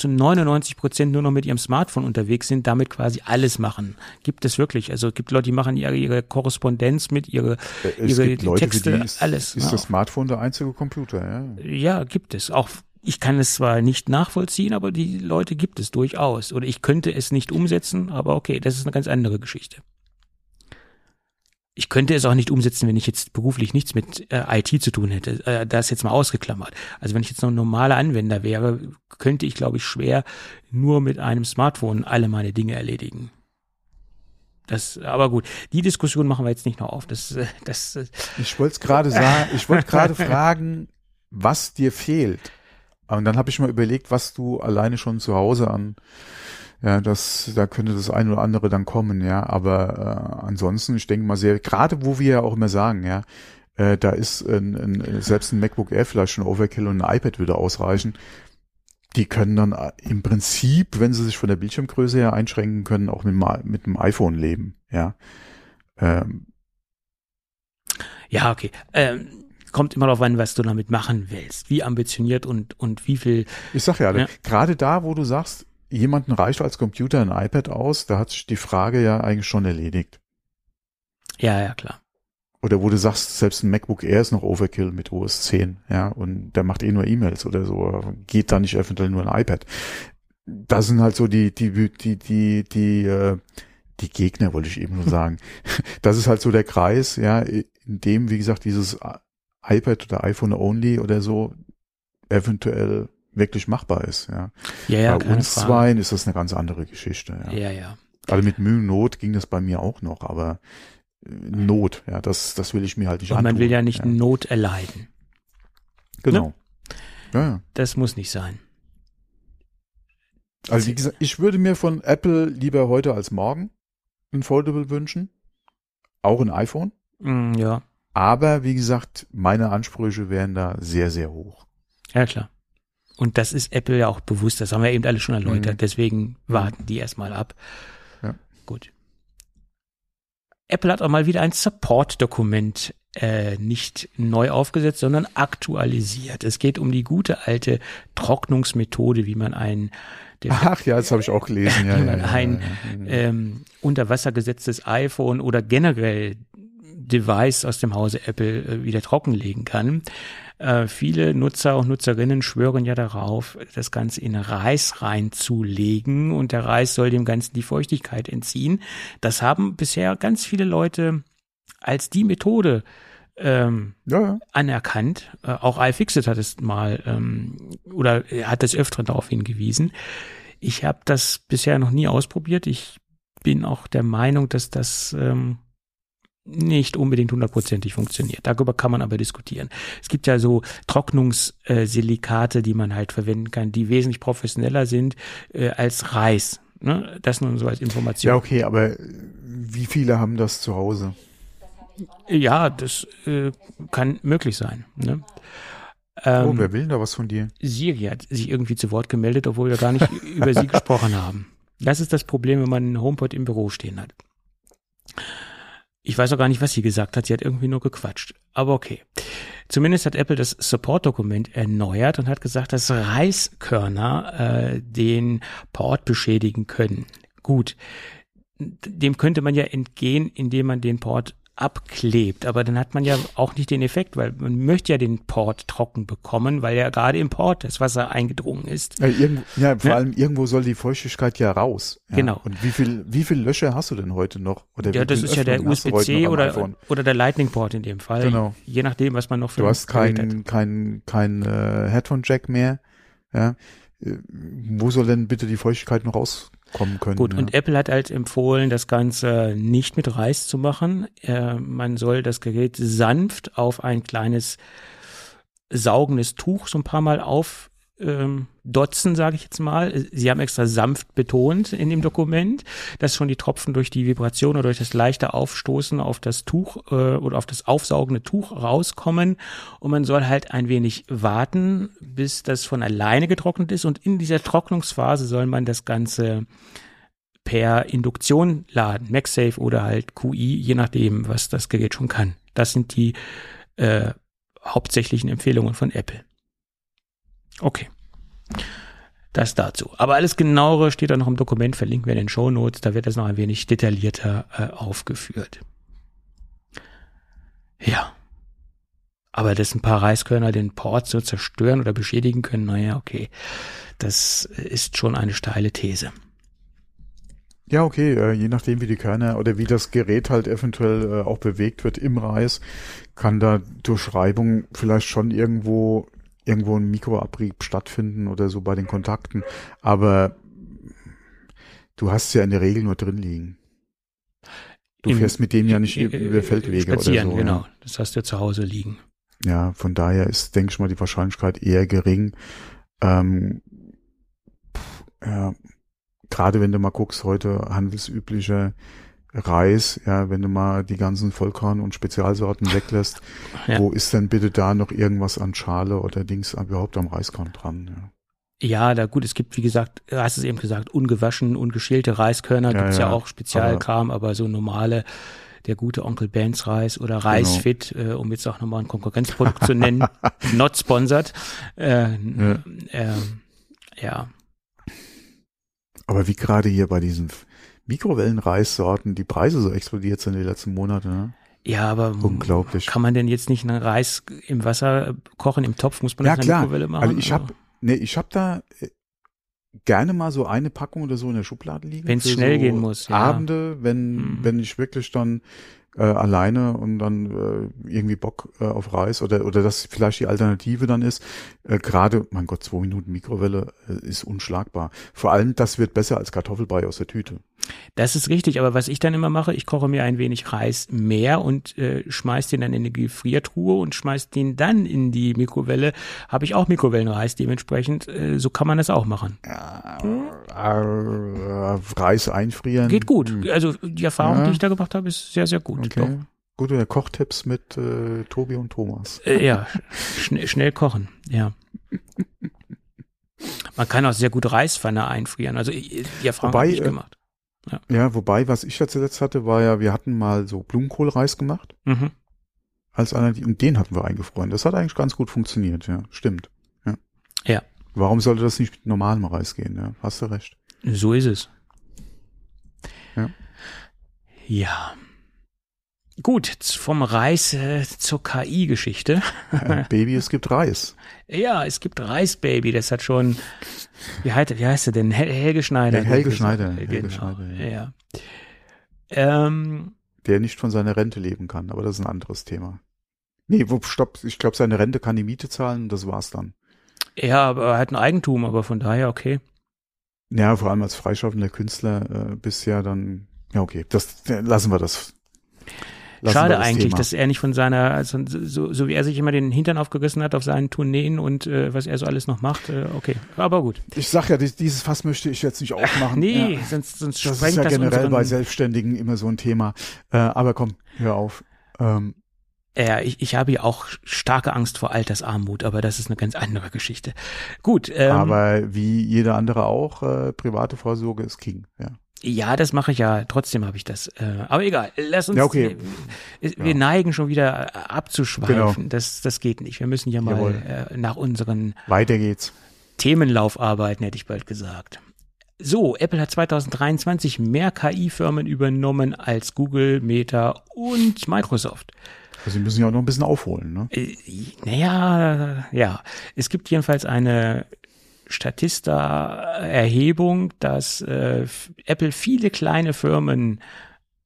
zu 99 Prozent nur noch mit ihrem Smartphone unterwegs sind, damit quasi alles machen. Gibt es wirklich. Also es gibt Leute, die machen ihre, ihre Korrespondenz mit, ihre, äh, es ihre Leute, Texte, ist, alles. Ist ja. das Smartphone der einzige Computer, ja? Ja, gibt es. Auch ich kann es zwar nicht nachvollziehen, aber die Leute gibt es durchaus. Oder ich könnte es nicht umsetzen, aber okay, das ist eine ganz andere Geschichte. Ich könnte es auch nicht umsetzen, wenn ich jetzt beruflich nichts mit äh, IT zu tun hätte. Äh, das jetzt mal ausgeklammert. Also wenn ich jetzt noch ein normaler Anwender wäre, könnte ich, glaube ich, schwer nur mit einem Smartphone alle meine Dinge erledigen. Das, aber gut, die Diskussion machen wir jetzt nicht noch auf. Das, äh, das, äh, ich wollte es gerade sagen, ich wollte gerade fragen, was dir fehlt. Und dann habe ich mal überlegt, was du alleine schon zu Hause an, ja, das, da könnte das eine oder andere dann kommen, ja. Aber äh, ansonsten, ich denke mal sehr, gerade wo wir ja auch immer sagen, ja, äh, da ist ein, ein, selbst ein MacBook Air vielleicht schon Overkill und ein iPad würde ausreichen. Die können dann äh, im Prinzip, wenn sie sich von der Bildschirmgröße her einschränken können, auch mit, mit einem iPhone leben, ja. Ähm, ja, okay. Ähm, kommt immer darauf an, was du damit machen willst. Wie ambitioniert und, und wie viel. Ich sag ja, ja. gerade da, wo du sagst, jemanden reicht als Computer ein iPad aus, da hat sich die Frage ja eigentlich schon erledigt. Ja, ja, klar. Oder wo du sagst, selbst ein MacBook Air ist noch Overkill mit OS 10, ja, und der macht eh nur E-Mails oder so, geht da nicht eventuell nur ein iPad. Das sind halt so die, die, die, die, die, äh, die Gegner, wollte ich eben nur sagen. Das ist halt so der Kreis, ja, in dem, wie gesagt, dieses iPad oder iPhone only oder so eventuell wirklich machbar ist. Ja, ja, ja bei uns Frage. zweien ist das eine ganz andere Geschichte. Ja, ja. ja. Also mit Mühe und Not ging das bei mir auch noch, aber äh, Not, ja, das, das will ich mir halt nicht und antun. Man will ja nicht ja. Not erleiden. Genau. Ne? Ja, ja. Das muss nicht sein. Also wie gesagt, ich würde mir von Apple lieber heute als morgen ein Foldable wünschen. Auch ein iPhone. Mm, ja. Aber wie gesagt, meine Ansprüche wären da sehr, sehr hoch. Ja, klar. Und das ist Apple ja auch bewusst, das haben wir eben alle schon erläutert, mhm. deswegen warten die erstmal ab. Ja. Gut. Apple hat auch mal wieder ein Support-Dokument äh, nicht neu aufgesetzt, sondern aktualisiert. Es geht um die gute alte Trocknungsmethode, wie man ein Ach ja, das habe ich auch gelesen. Ja, wie man ja, ja, ein ähm, unter Wasser gesetztes iPhone oder generell Device aus dem Hause Apple äh, wieder trockenlegen kann. Äh, viele Nutzer und Nutzerinnen schwören ja darauf, das Ganze in Reis reinzulegen und der Reis soll dem Ganzen die Feuchtigkeit entziehen. Das haben bisher ganz viele Leute als die Methode ähm, ja, ja. anerkannt. Äh, auch iFixit hat es mal ähm, oder hat das öfter darauf hingewiesen. Ich habe das bisher noch nie ausprobiert. Ich bin auch der Meinung, dass das ähm, nicht unbedingt hundertprozentig funktioniert. Darüber kann man aber diskutieren. Es gibt ja so Trocknungssilikate, die man halt verwenden kann, die wesentlich professioneller sind äh, als Reis. Ne? Das nur so als Information. Ja, okay, aber wie viele haben das zu Hause? Ja, das äh, kann möglich sein. Ne? Ähm, oh, wer will denn da was von dir? Siri hat sich irgendwie zu Wort gemeldet, obwohl wir gar nicht über sie gesprochen haben. Das ist das Problem, wenn man einen HomePod im Büro stehen hat. Ich weiß auch gar nicht, was sie gesagt hat. Sie hat irgendwie nur gequatscht. Aber okay. Zumindest hat Apple das Support-Dokument erneuert und hat gesagt, dass Reiskörner äh, den Port beschädigen können. Gut. Dem könnte man ja entgehen, indem man den Port abklebt. Aber dann hat man ja auch nicht den Effekt, weil man möchte ja den Port trocken bekommen, weil ja gerade im Port das Wasser eingedrungen ist. Ja, irgendwo, ja vor ja. allem irgendwo soll die Feuchtigkeit ja raus. Ja. Genau. Und wie viel, wie viel Löcher hast du denn heute noch? Oder ja, das ist ja der USB-C oder, oder der Lightning Port in dem Fall. Genau. Je nachdem, was man noch für Du hast kein, kein, kein äh, Headphone Jack mehr. Ja. Äh, wo soll denn bitte die Feuchtigkeit noch raus? Kommen können. Gut, ja. und Apple hat halt empfohlen, das Ganze nicht mit Reis zu machen. Äh, man soll das Gerät sanft auf ein kleines saugendes Tuch so ein paar Mal auf ähm, dotzen, sage ich jetzt mal. Sie haben extra sanft betont in dem Dokument, dass schon die Tropfen durch die Vibration oder durch das leichte Aufstoßen auf das Tuch äh, oder auf das aufsaugende Tuch rauskommen. Und man soll halt ein wenig warten, bis das von alleine getrocknet ist. Und in dieser Trocknungsphase soll man das Ganze per Induktion laden, MagSafe oder halt QI, je nachdem, was das Gerät schon kann. Das sind die äh, hauptsächlichen Empfehlungen von Apple. Okay. Das dazu. Aber alles genauere steht da noch im Dokument, verlinken wir in den Show Notes. Da wird das noch ein wenig detaillierter äh, aufgeführt. Ja. Aber dass ein paar Reiskörner den Port so zerstören oder beschädigen können, naja, okay. Das ist schon eine steile These. Ja, okay, äh, je nachdem wie die Körner oder wie das Gerät halt eventuell äh, auch bewegt wird im Reis, kann da durch Reibung vielleicht schon irgendwo irgendwo ein Mikroabrieb stattfinden oder so bei den Kontakten. Aber du hast ja in der Regel nur drin liegen. Du Im, fährst mit dem ja nicht über Feldwege oder so. genau. Ja. Das hast du zu Hause liegen. Ja, von daher ist, denke ich mal, die Wahrscheinlichkeit eher gering. Ähm, ja, gerade wenn du mal guckst, heute handelsübliche Reis, ja, wenn du mal die ganzen Vollkorn- und Spezialsorten weglässt, ja. wo ist denn bitte da noch irgendwas an Schale oder Dings überhaupt am Reiskorn dran? Ja. Ja, da gut, es gibt, wie gesagt, hast es eben gesagt, ungewaschen, ungeschälte Reiskörner, ja, gibt's ja, ja auch Spezialkram, aber, aber, so normale, der gute Onkel Benz Reis oder Reisfit, genau. äh, um jetzt auch nochmal ein Konkurrenzprodukt zu nennen, not sponsored. Äh, ja. Äh, ja. Aber wie gerade hier bei diesen Mikrowellenreissorten die Preise so explodiert sind in den letzten Monaten. Ne? Ja, aber unglaublich. Kann man denn jetzt nicht einen Reis im Wasser kochen im Topf? Muss man das ja, in der Mikrowelle machen? Also ich habe nee, ich habe da äh, gerne mal so eine Packung oder so in der Schublade liegen. Wenn es schnell so gehen muss. Ja. Abende, wenn hm. wenn ich wirklich dann äh, alleine und dann äh, irgendwie Bock äh, auf Reis oder oder das vielleicht die Alternative dann ist. Äh, Gerade, mein Gott, zwei Minuten Mikrowelle äh, ist unschlagbar. Vor allem, das wird besser als Kartoffelbrei aus der Tüte. Das ist richtig, aber was ich dann immer mache, ich koche mir ein wenig Reis mehr und äh, schmeiß den dann in die Gefriertruhe und schmeiß den dann in die Mikrowelle. Habe ich auch Mikrowellenreis dementsprechend. Äh, so kann man das auch machen. Ja, äh, Reis einfrieren. Geht gut. Also die Erfahrung, ja. die ich da gemacht habe, ist sehr, sehr gut. Okay. Doch. Gute Kochtipps mit äh, Tobi und Thomas. Äh, ja, schn schnell kochen, ja. Man kann auch sehr gut Reispfanne einfrieren. Also die Erfahrung habe ich äh, gemacht. Ja. ja, wobei, was ich ja zuletzt hatte, war ja, wir hatten mal so Blumenkohlreis gemacht. Mhm. Als einer, und den hatten wir eingefroren. Das hat eigentlich ganz gut funktioniert, ja. Stimmt. Ja. ja. Warum sollte das nicht mit normalem Reis gehen, ja? Hast du recht. So ist es. Ja. Ja. Gut, vom Reis äh, zur KI-Geschichte. Äh, Baby, es gibt Reis. Ja, es gibt Reis, Baby. Das hat schon, wie heißt, wie heißt er denn? Hel Helge Schneider. Helge Schneider. Helge genau. Schneider. Ja. ja. Ähm, Der nicht von seiner Rente leben kann, aber das ist ein anderes Thema. Nee, wo, stopp, ich glaube, seine Rente kann die Miete zahlen, das war's dann. Ja, aber er hat ein Eigentum, aber von daher okay. Ja, vor allem als freischaffender Künstler äh, bisher dann, ja okay, das lassen wir das. Schade eigentlich, Thema. dass er nicht von seiner, also so, so wie er sich immer den Hintern aufgerissen hat auf seinen Tourneen und äh, was er so alles noch macht, äh, okay, aber gut. Ich sag ja, dieses Fass möchte ich jetzt nicht aufmachen. Ach, nee, ja. sonst, sonst das sprengt ist ja das generell bei Selbstständigen immer so ein Thema. Äh, aber komm, hör auf. Ähm, ja, ich, ich habe ja auch starke Angst vor Altersarmut, aber das ist eine ganz andere Geschichte. Gut. Ähm, aber wie jeder andere auch, äh, private Vorsorge ist King, ja. Ja, das mache ich ja. Trotzdem habe ich das. Äh, aber egal. Lass uns. Ja, okay. Wir, wir ja. neigen schon wieder äh, abzuschweifen. Genau. Das, das geht nicht. Wir müssen ja mal äh, nach unseren Weiter geht's. Themenlauf arbeiten, hätte ich bald gesagt. So, Apple hat 2023 mehr KI-Firmen übernommen als Google, Meta und Microsoft. Also sie müssen ja auch noch ein bisschen aufholen, ne? Äh, naja, ja. Es gibt jedenfalls eine Statista-Erhebung, dass äh, Apple viele kleine Firmen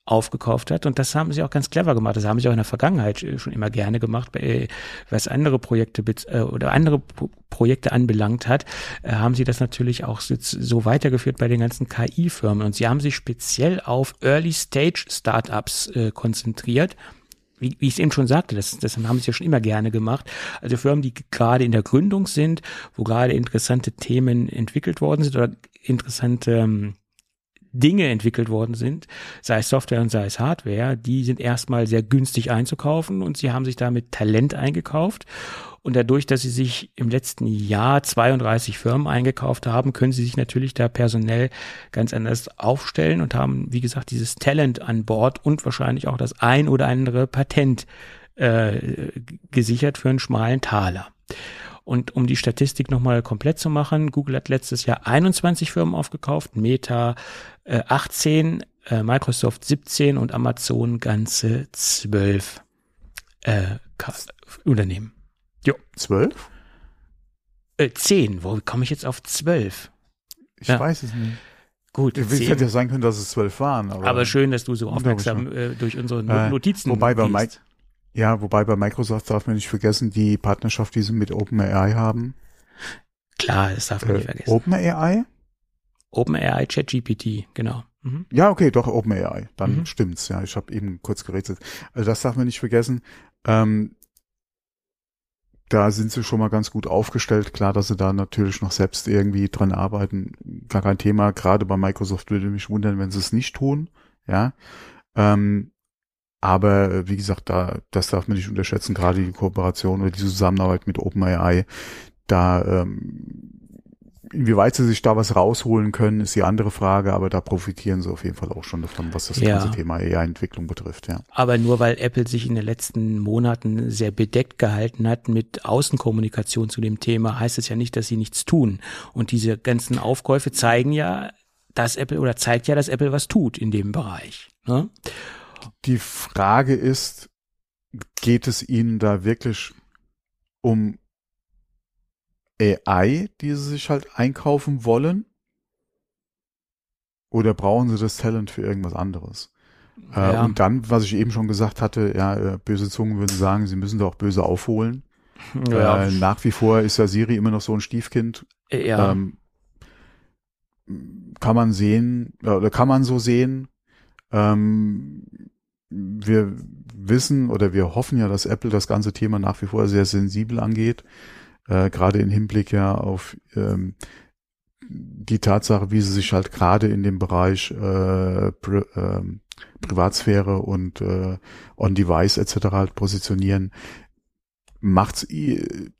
aufgekauft hat. Und das haben sie auch ganz clever gemacht. Das haben sie auch in der Vergangenheit äh, schon immer gerne gemacht, bei, was andere Projekte äh, oder andere Projekte anbelangt hat, äh, haben sie das natürlich auch so weitergeführt bei den ganzen KI-Firmen. Und sie haben sich speziell auf Early-Stage-Startups äh, konzentriert wie, wie ich es eben schon sagte, das, das haben sie ja schon immer gerne gemacht. Also Firmen, die gerade in der Gründung sind, wo gerade interessante Themen entwickelt worden sind oder interessante ähm, Dinge entwickelt worden sind, sei es Software und sei es Hardware, die sind erstmal sehr günstig einzukaufen und sie haben sich damit Talent eingekauft. Und dadurch, dass sie sich im letzten Jahr 32 Firmen eingekauft haben, können sie sich natürlich da personell ganz anders aufstellen und haben, wie gesagt, dieses Talent an Bord und wahrscheinlich auch das ein oder andere Patent äh, gesichert für einen schmalen Taler. Und um die Statistik nochmal komplett zu machen, Google hat letztes Jahr 21 Firmen aufgekauft, Meta äh, 18, äh, Microsoft 17 und Amazon ganze 12 äh, Unternehmen. Jo. 12? Äh, 10. Wo komme ich jetzt auf 12? Ich ja. weiß es nicht. Gut, es hätte ja sein können, dass es zwölf waren. Aber, aber schön, dass du so aufmerksam äh, durch unsere äh, Notizen äh, wobei bei Mike, Ja, wobei bei Microsoft darf man nicht vergessen, die Partnerschaft, die sie mit OpenAI haben. Klar, das darf man äh, nicht vergessen. OpenAI? OpenAI ChatGPT, genau. Mhm. Ja, okay, doch OpenAI. Dann mhm. stimmt's. Ja, ich habe eben kurz gerätselt. Also das darf man nicht vergessen. Ähm, da sind sie schon mal ganz gut aufgestellt. Klar, dass sie da natürlich noch selbst irgendwie dran arbeiten, gar kein Thema. Gerade bei Microsoft würde mich wundern, wenn sie es nicht tun. Ja. Ähm, aber wie gesagt, da das darf man nicht unterschätzen. Gerade die Kooperation oder die Zusammenarbeit mit OpenAI, da ähm, Inwieweit sie sich da was rausholen können, ist die andere Frage, aber da profitieren sie auf jeden Fall auch schon davon, was das ja. ganze Thema AI-Entwicklung betrifft, ja. Aber nur weil Apple sich in den letzten Monaten sehr bedeckt gehalten hat mit Außenkommunikation zu dem Thema, heißt es ja nicht, dass sie nichts tun. Und diese ganzen Aufkäufe zeigen ja, dass Apple oder zeigt ja, dass Apple was tut in dem Bereich. Ne? Die Frage ist, geht es ihnen da wirklich um AI, die sie sich halt einkaufen wollen? Oder brauchen sie das Talent für irgendwas anderes? Äh, ja. Äh, und dann, was ich eben schon gesagt hatte, ja, äh, böse Zungen würden sagen, sie müssen doch böse aufholen. Ja. Äh, nach wie vor ist ja Siri immer noch so ein Stiefkind. Ja. Ähm, kann man sehen, oder kann man so sehen. Ähm, wir wissen oder wir hoffen ja, dass Apple das ganze Thema nach wie vor sehr sensibel angeht äh, gerade im Hinblick ja auf ähm, die Tatsache, wie sie sich halt gerade in dem Bereich äh, Pri äh, Privatsphäre und äh, On-Device etc. halt positionieren, macht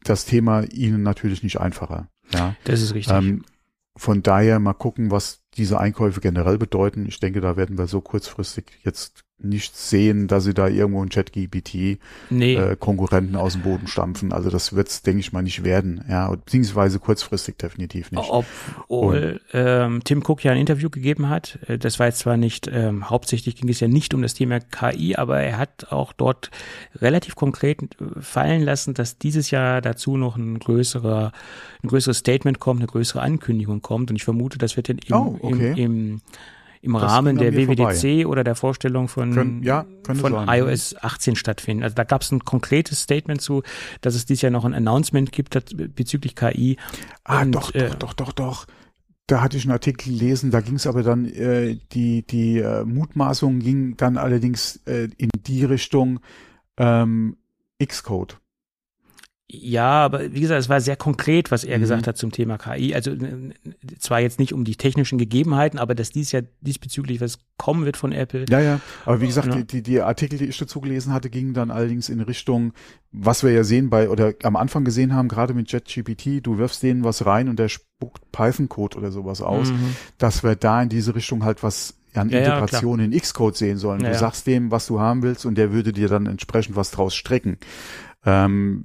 das Thema ihnen natürlich nicht einfacher. Ja, das ist richtig. Ähm, von daher mal gucken, was diese Einkäufe generell bedeuten. Ich denke, da werden wir so kurzfristig jetzt nicht sehen, dass sie da irgendwo ein Chat-GPT nee. äh, Konkurrenten aus dem Boden stampfen. Also das wird's, denke ich mal, nicht werden. Ja, beziehungsweise kurzfristig definitiv nicht. Obwohl ähm, Tim Cook ja ein Interview gegeben hat. Äh, das war jetzt zwar nicht, ähm, hauptsächlich ging es ja nicht um das Thema KI, aber er hat auch dort relativ konkret äh, fallen lassen, dass dieses Jahr dazu noch ein größerer, ein größeres Statement kommt, eine größere Ankündigung kommt. Und ich vermute, das wird dann im, oh, okay. im, im im Rahmen der WWDC vorbei. oder der Vorstellung von, Kön ja, von sein, iOS 18 stattfinden. Also da gab es ein konkretes Statement zu, dass es dieses Jahr noch ein Announcement gibt bezüglich KI. Ah, und, doch, äh, doch, doch, doch, doch. Da hatte ich einen Artikel gelesen, da ging es aber dann, äh, die, die äh, Mutmaßung ging dann allerdings äh, in die Richtung ähm, Xcode. Ja, aber wie gesagt, es war sehr konkret, was er mhm. gesagt hat zum Thema KI. Also zwar jetzt nicht um die technischen Gegebenheiten, aber dass dies ja diesbezüglich was kommen wird von Apple. Ja, ja. Aber wie gesagt, ja. die, die Artikel, die ich dazu gelesen hatte, gingen dann allerdings in Richtung, was wir ja sehen bei oder am Anfang gesehen haben, gerade mit JetGPT, du wirfst denen was rein und der spuckt Python-Code oder sowas aus, mhm. dass wir da in diese Richtung halt was an ja, Integration ja, in Xcode sehen sollen. Du sagst dem, was du haben willst und der würde dir dann entsprechend was draus strecken. Ähm,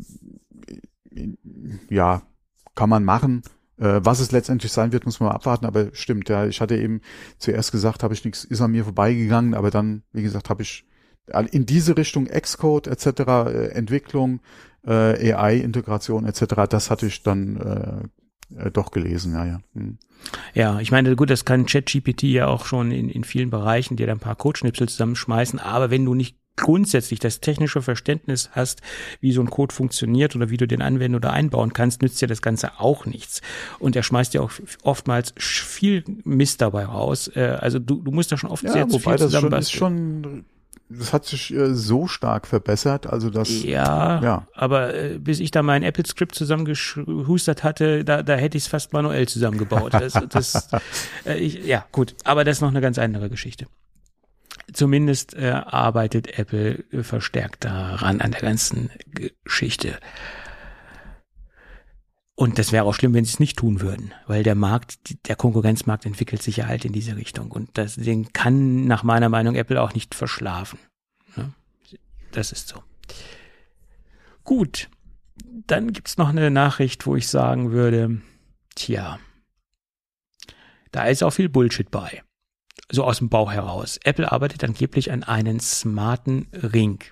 ja, kann man machen. Äh, was es letztendlich sein wird, muss man abwarten, aber stimmt, ja, ich hatte eben zuerst gesagt, habe ich nichts, ist an mir vorbeigegangen, aber dann, wie gesagt, habe ich in diese Richtung Xcode etc., äh, Entwicklung, äh, AI-Integration etc., das hatte ich dann äh, äh, doch gelesen, ja, ja. Hm. Ja, ich meine, gut, das kann ChatGPT ja auch schon in, in vielen Bereichen dir da ein paar Codeschnipsel zusammenschmeißen, aber wenn du nicht grundsätzlich das technische Verständnis hast, wie so ein Code funktioniert oder wie du den anwenden oder einbauen kannst, nützt dir das Ganze auch nichts. Und er schmeißt dir auch oftmals viel Mist dabei raus. Äh, also du, du musst da schon oft ja, sehr zu viel das schon, ist schon das hat sich äh, so stark verbessert, also das. Ja, ja. aber äh, bis ich da mein Apple-Script zusammengehustert hatte, da, da hätte ich es fast manuell zusammengebaut. Das, das, äh, ich, ja, gut, aber das ist noch eine ganz andere Geschichte. Zumindest äh, arbeitet Apple verstärkt daran an der ganzen Geschichte. Und das wäre auch schlimm, wenn sie es nicht tun würden, weil der Markt, der Konkurrenzmarkt entwickelt sich ja halt in diese Richtung. Und das, den kann nach meiner Meinung Apple auch nicht verschlafen. Ne? Das ist so. Gut, dann gibt's noch eine Nachricht, wo ich sagen würde, tja, da ist auch viel Bullshit bei. So aus dem Bauch heraus. Apple arbeitet angeblich an einen smarten Ring.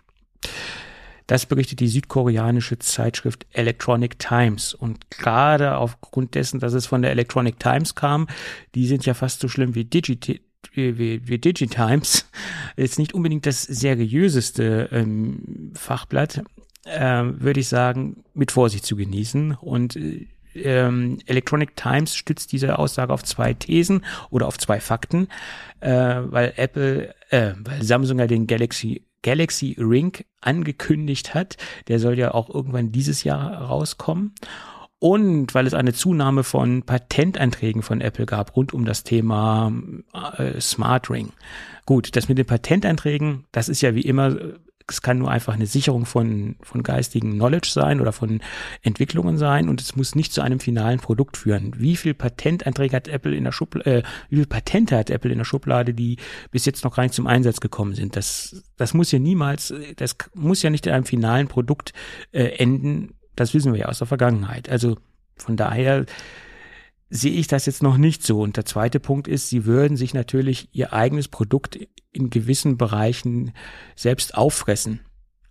Das berichtet die südkoreanische Zeitschrift Electronic Times. Und gerade aufgrund dessen, dass es von der Electronic Times kam, die sind ja fast so schlimm wie Digit wie, wie Digitimes, jetzt nicht unbedingt das seriöseste ähm, Fachblatt, äh, würde ich sagen, mit Vorsicht zu genießen. Und ähm, Electronic Times stützt diese Aussage auf zwei Thesen oder auf zwei Fakten, äh, weil Apple, äh, weil Samsung ja den Galaxy Galaxy Ring angekündigt hat. Der soll ja auch irgendwann dieses Jahr rauskommen. Und weil es eine Zunahme von Patentanträgen von Apple gab rund um das Thema äh, Smart Ring. Gut, das mit den Patentanträgen, das ist ja wie immer es kann nur einfach eine Sicherung von, von geistigen Knowledge sein oder von Entwicklungen sein und es muss nicht zu einem finalen Produkt führen. Wie viel Patentanträge hat Apple in der Schublade, äh, wie viel Patente hat Apple in der Schublade, die bis jetzt noch gar nicht zum Einsatz gekommen sind? Das, das muss ja niemals, das muss ja nicht in einem finalen Produkt äh, enden. Das wissen wir ja aus der Vergangenheit. Also von daher sehe ich das jetzt noch nicht so. Und der zweite Punkt ist, sie würden sich natürlich ihr eigenes Produkt in gewissen Bereichen selbst auffressen.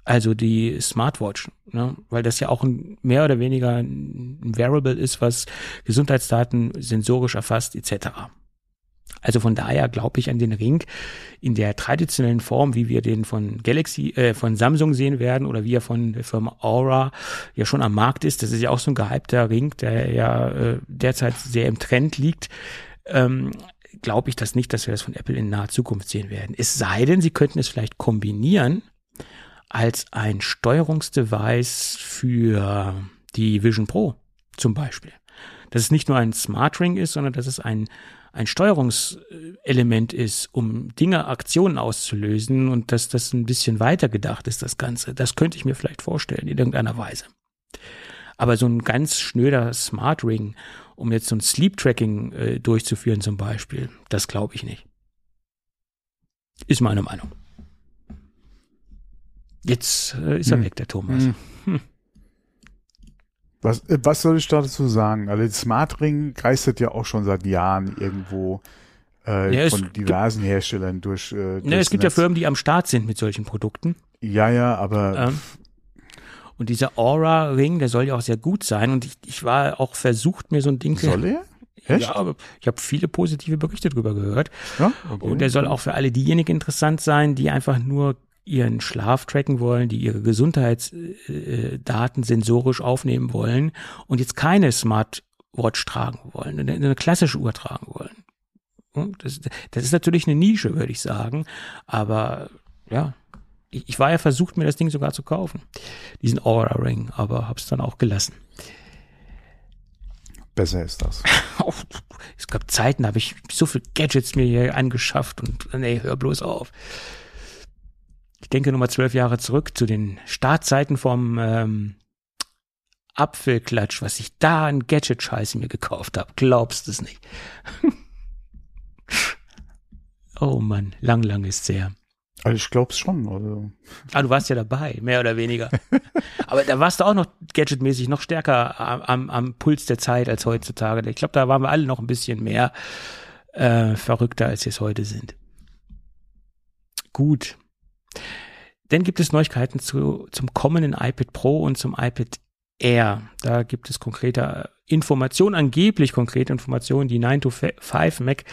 Also die Smartwatch, ne? weil das ja auch ein, mehr oder weniger ein Variable ist, was Gesundheitsdaten sensorisch erfasst etc. Also von daher glaube ich an den Ring in der traditionellen Form, wie wir den von Galaxy, äh, von Samsung sehen werden oder wie er von der Firma Aura ja schon am Markt ist. Das ist ja auch so ein gehypter Ring, der ja äh, derzeit sehr im Trend liegt. Ähm, glaube ich das nicht, dass wir das von Apple in naher Zukunft sehen werden. Es sei denn, sie könnten es vielleicht kombinieren als ein Steuerungsdevice für die Vision Pro zum Beispiel. Dass es nicht nur ein Smart Ring ist, sondern dass es ein ein Steuerungselement ist, um Dinge, Aktionen auszulösen und dass das ein bisschen weiter gedacht ist, das Ganze. Das könnte ich mir vielleicht vorstellen, in irgendeiner Weise. Aber so ein ganz schnöder Smart Ring, um jetzt so ein Sleep Tracking äh, durchzuführen zum Beispiel, das glaube ich nicht. Ist meine Meinung. Jetzt äh, ist er hm. weg, der Thomas. Hm. Was, äh, was soll ich dazu sagen? Also Smart Ring geistert ja auch schon seit Jahren irgendwo äh, ja, von diversen gibt, Herstellern durch. Äh, ja, es gibt Netz. ja Firmen, die am Start sind mit solchen Produkten. Ja, ja, aber. Ähm, und dieser Aura-Ring, der soll ja auch sehr gut sein. Und ich, ich war auch versucht, mir so ein Ding. Soll er? Echt? Ja, aber ich habe viele positive Berichte drüber gehört. Ja? Okay. Und der soll auch für alle diejenigen interessant sein, die einfach nur ihren Schlaf tracken wollen, die ihre Gesundheitsdaten sensorisch aufnehmen wollen und jetzt keine Smartwatch tragen wollen, eine, eine klassische Uhr tragen wollen. Das, das ist natürlich eine Nische, würde ich sagen. Aber ja, ich, ich war ja versucht, mir das Ding sogar zu kaufen, diesen Aura Ring, aber habe es dann auch gelassen. Besser ist das. es gab Zeiten, da habe ich so viel Gadgets mir hier angeschafft und nee, hör bloß auf ich denke nur mal zwölf Jahre zurück zu den Startzeiten vom ähm, Apfelklatsch, was ich da an Gadget-Scheiße mir gekauft habe. Glaubst es nicht. oh Mann, lang, lang ist sehr. Also ich glaube es schon. Also. Ah, du warst ja dabei, mehr oder weniger. Aber da warst du auch noch gadgetmäßig noch stärker am, am Puls der Zeit als heutzutage. Ich glaube, da waren wir alle noch ein bisschen mehr äh, verrückter, als wir es heute sind. Gut. Dann gibt es Neuigkeiten zu, zum kommenden iPad Pro und zum iPad Air. Da gibt es konkrete Informationen, angeblich konkrete Informationen, die 9 to 5 Mac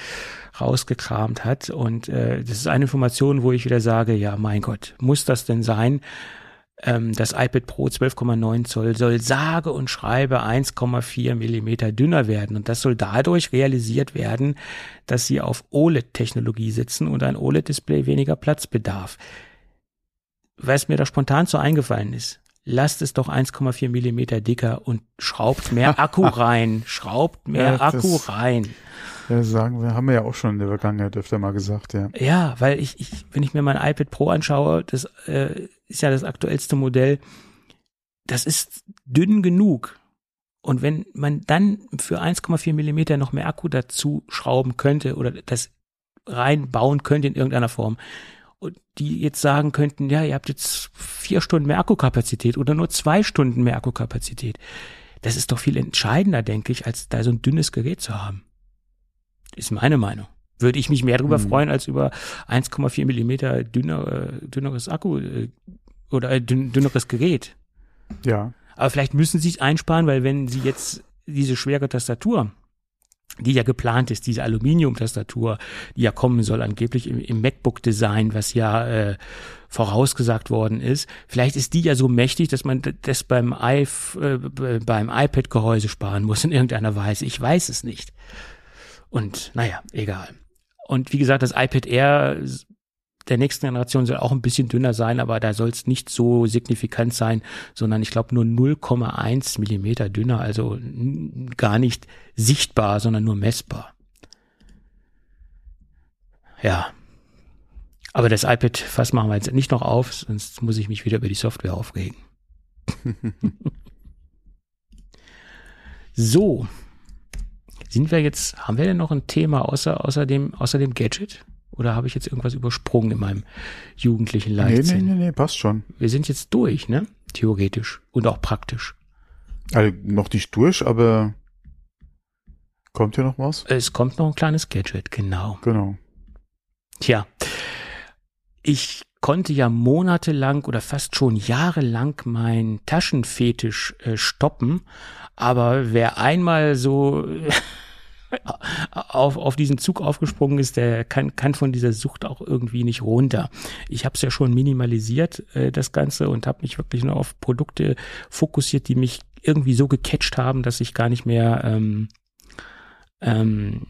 rausgekramt hat. Und äh, das ist eine Information, wo ich wieder sage, ja, mein Gott, muss das denn sein? Ähm, das iPad Pro 12,9 Zoll soll sage und schreibe 1,4 Millimeter dünner werden. Und das soll dadurch realisiert werden, dass sie auf OLED-Technologie sitzen und ein OLED-Display weniger Platz bedarf. Was mir da spontan so eingefallen ist, lasst es doch 1,4 Millimeter dicker und schraubt mehr Akku rein. Schraubt mehr ja, Akku rein. Ja, sagen wir, haben wir ja auch schon in der Vergangenheit öfter mal gesagt, ja. Ja, weil ich, ich wenn ich mir mein iPad Pro anschaue, das äh, ist ja das aktuellste Modell, das ist dünn genug. Und wenn man dann für 1,4 Millimeter noch mehr Akku dazu schrauben könnte oder das reinbauen könnte in irgendeiner Form, die jetzt sagen könnten, ja, ihr habt jetzt vier Stunden mehr Akkukapazität oder nur zwei Stunden mehr Akkukapazität. Das ist doch viel entscheidender, denke ich, als da so ein dünnes Gerät zu haben. Ist meine Meinung. Würde ich mich mehr darüber mhm. freuen, als über 1,4 Millimeter dünner, dünneres Akku äh, oder dünneres Gerät. Ja. Aber vielleicht müssen sie es einsparen, weil wenn sie jetzt diese schwere Tastatur die ja geplant ist, diese Aluminium-Tastatur, die ja kommen soll, angeblich im, im MacBook-Design, was ja äh, vorausgesagt worden ist. Vielleicht ist die ja so mächtig, dass man das beim, äh, beim iPad-Gehäuse sparen muss in irgendeiner Weise. Ich weiß es nicht. Und naja, egal. Und wie gesagt, das iPad Air der nächsten Generation soll auch ein bisschen dünner sein, aber da soll es nicht so signifikant sein, sondern ich glaube nur 0,1 Millimeter dünner, also gar nicht sichtbar, sondern nur messbar. Ja. Aber das iPad Fass machen wir jetzt nicht noch auf, sonst muss ich mich wieder über die Software aufregen. so. Sind wir jetzt, haben wir denn noch ein Thema außer, außer dem, außer dem Gadget? Oder habe ich jetzt irgendwas übersprungen in meinem jugendlichen Leichtsinn? Nee, nee, nee, nee, passt schon. Wir sind jetzt durch, ne? Theoretisch und auch praktisch. Also noch nicht durch, aber kommt ja noch was? Es kommt noch ein kleines Gadget, genau. Genau. Tja, ich konnte ja monatelang oder fast schon jahrelang mein Taschenfetisch äh, stoppen, aber wer einmal so auf, auf diesen Zug aufgesprungen ist, der kann, kann von dieser Sucht auch irgendwie nicht runter. Ich habe es ja schon minimalisiert, äh, das Ganze, und habe mich wirklich nur auf Produkte fokussiert, die mich irgendwie so gecatcht haben, dass ich gar nicht mehr ähm, ähm,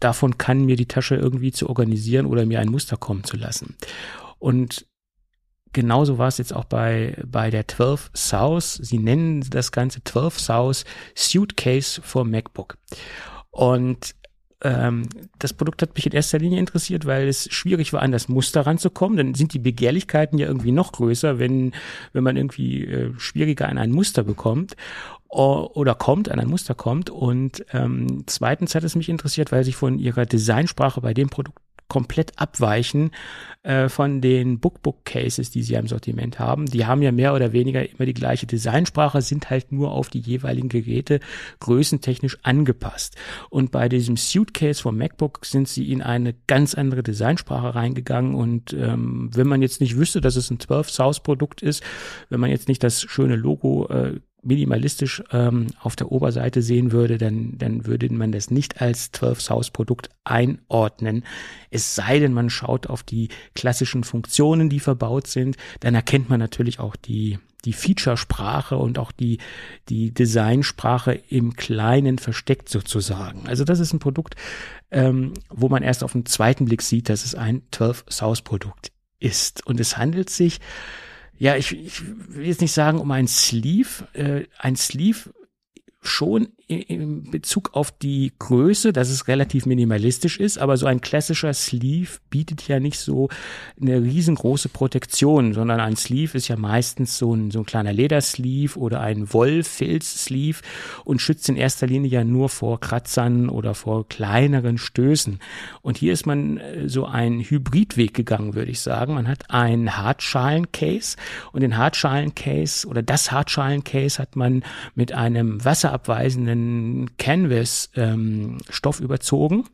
davon kann, mir die Tasche irgendwie zu organisieren oder mir ein Muster kommen zu lassen. Und genauso war es jetzt auch bei, bei der 12 South. Sie nennen das Ganze 12 South Suitcase for MacBook. Und ähm, das Produkt hat mich in erster Linie interessiert, weil es schwierig war, an das Muster ranzukommen. Dann sind die Begehrlichkeiten ja irgendwie noch größer, wenn, wenn man irgendwie äh, schwieriger an ein Muster bekommt oder kommt, an ein Muster kommt. Und ähm, zweitens hat es mich interessiert, weil sich von ihrer Designsprache bei dem Produkt komplett abweichen äh, von den Bookbook-Cases, die sie im Sortiment haben. Die haben ja mehr oder weniger immer die gleiche Designsprache, sind halt nur auf die jeweiligen Geräte größentechnisch angepasst. Und bei diesem Suitcase vom MacBook sind sie in eine ganz andere Designsprache reingegangen. Und ähm, wenn man jetzt nicht wüsste, dass es ein 12 South Produkt ist, wenn man jetzt nicht das schöne Logo äh, minimalistisch ähm, auf der Oberseite sehen würde, dann, dann würde man das nicht als 12 South Produkt einordnen. Es sei denn, man schaut auf die klassischen Funktionen, die verbaut sind, dann erkennt man natürlich auch die, die Featuresprache und auch die, die Designsprache im Kleinen versteckt sozusagen. Also das ist ein Produkt, ähm, wo man erst auf den zweiten Blick sieht, dass es ein 12 South Produkt ist. Und es handelt sich ja, ich, ich will jetzt nicht sagen um ein Sleeve, äh, ein Sleeve schon in Bezug auf die Größe, dass es relativ minimalistisch ist, aber so ein klassischer Sleeve bietet ja nicht so eine riesengroße Protektion, sondern ein Sleeve ist ja meistens so ein, so ein kleiner Ledersleeve oder ein Wollfilz-Sleeve und schützt in erster Linie ja nur vor Kratzern oder vor kleineren Stößen. Und hier ist man äh, so ein Hybridweg gegangen, würde ich sagen. Man hat ein Hartschalen-Case und den Hartschalen-Case oder das Hartschalen-Case hat man mit einem wasserabweisenden Canvas-Stoff ähm, überzogen.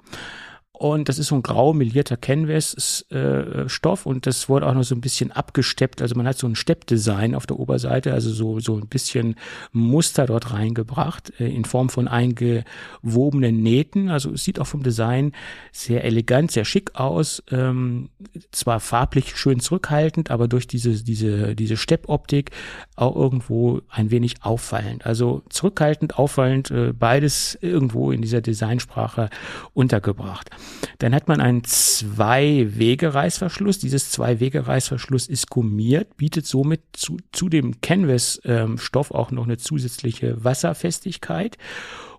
Und das ist so ein grau melierter Canvas-Stoff äh, und das wurde auch noch so ein bisschen abgesteppt. Also man hat so ein Steppdesign auf der Oberseite, also so, so ein bisschen Muster dort reingebracht äh, in Form von eingewobenen Nähten. Also es sieht auch vom Design sehr elegant, sehr schick aus. Ähm, zwar farblich schön zurückhaltend, aber durch diese, diese, diese Steppoptik auch irgendwo ein wenig auffallend. Also zurückhaltend, auffallend, äh, beides irgendwo in dieser Designsprache untergebracht. Dann hat man einen Zwei-Wege-Reißverschluss. Dieses Zwei-Wege-Reißverschluss ist gummiert, bietet somit zu, zu dem Canvas-Stoff auch noch eine zusätzliche Wasserfestigkeit.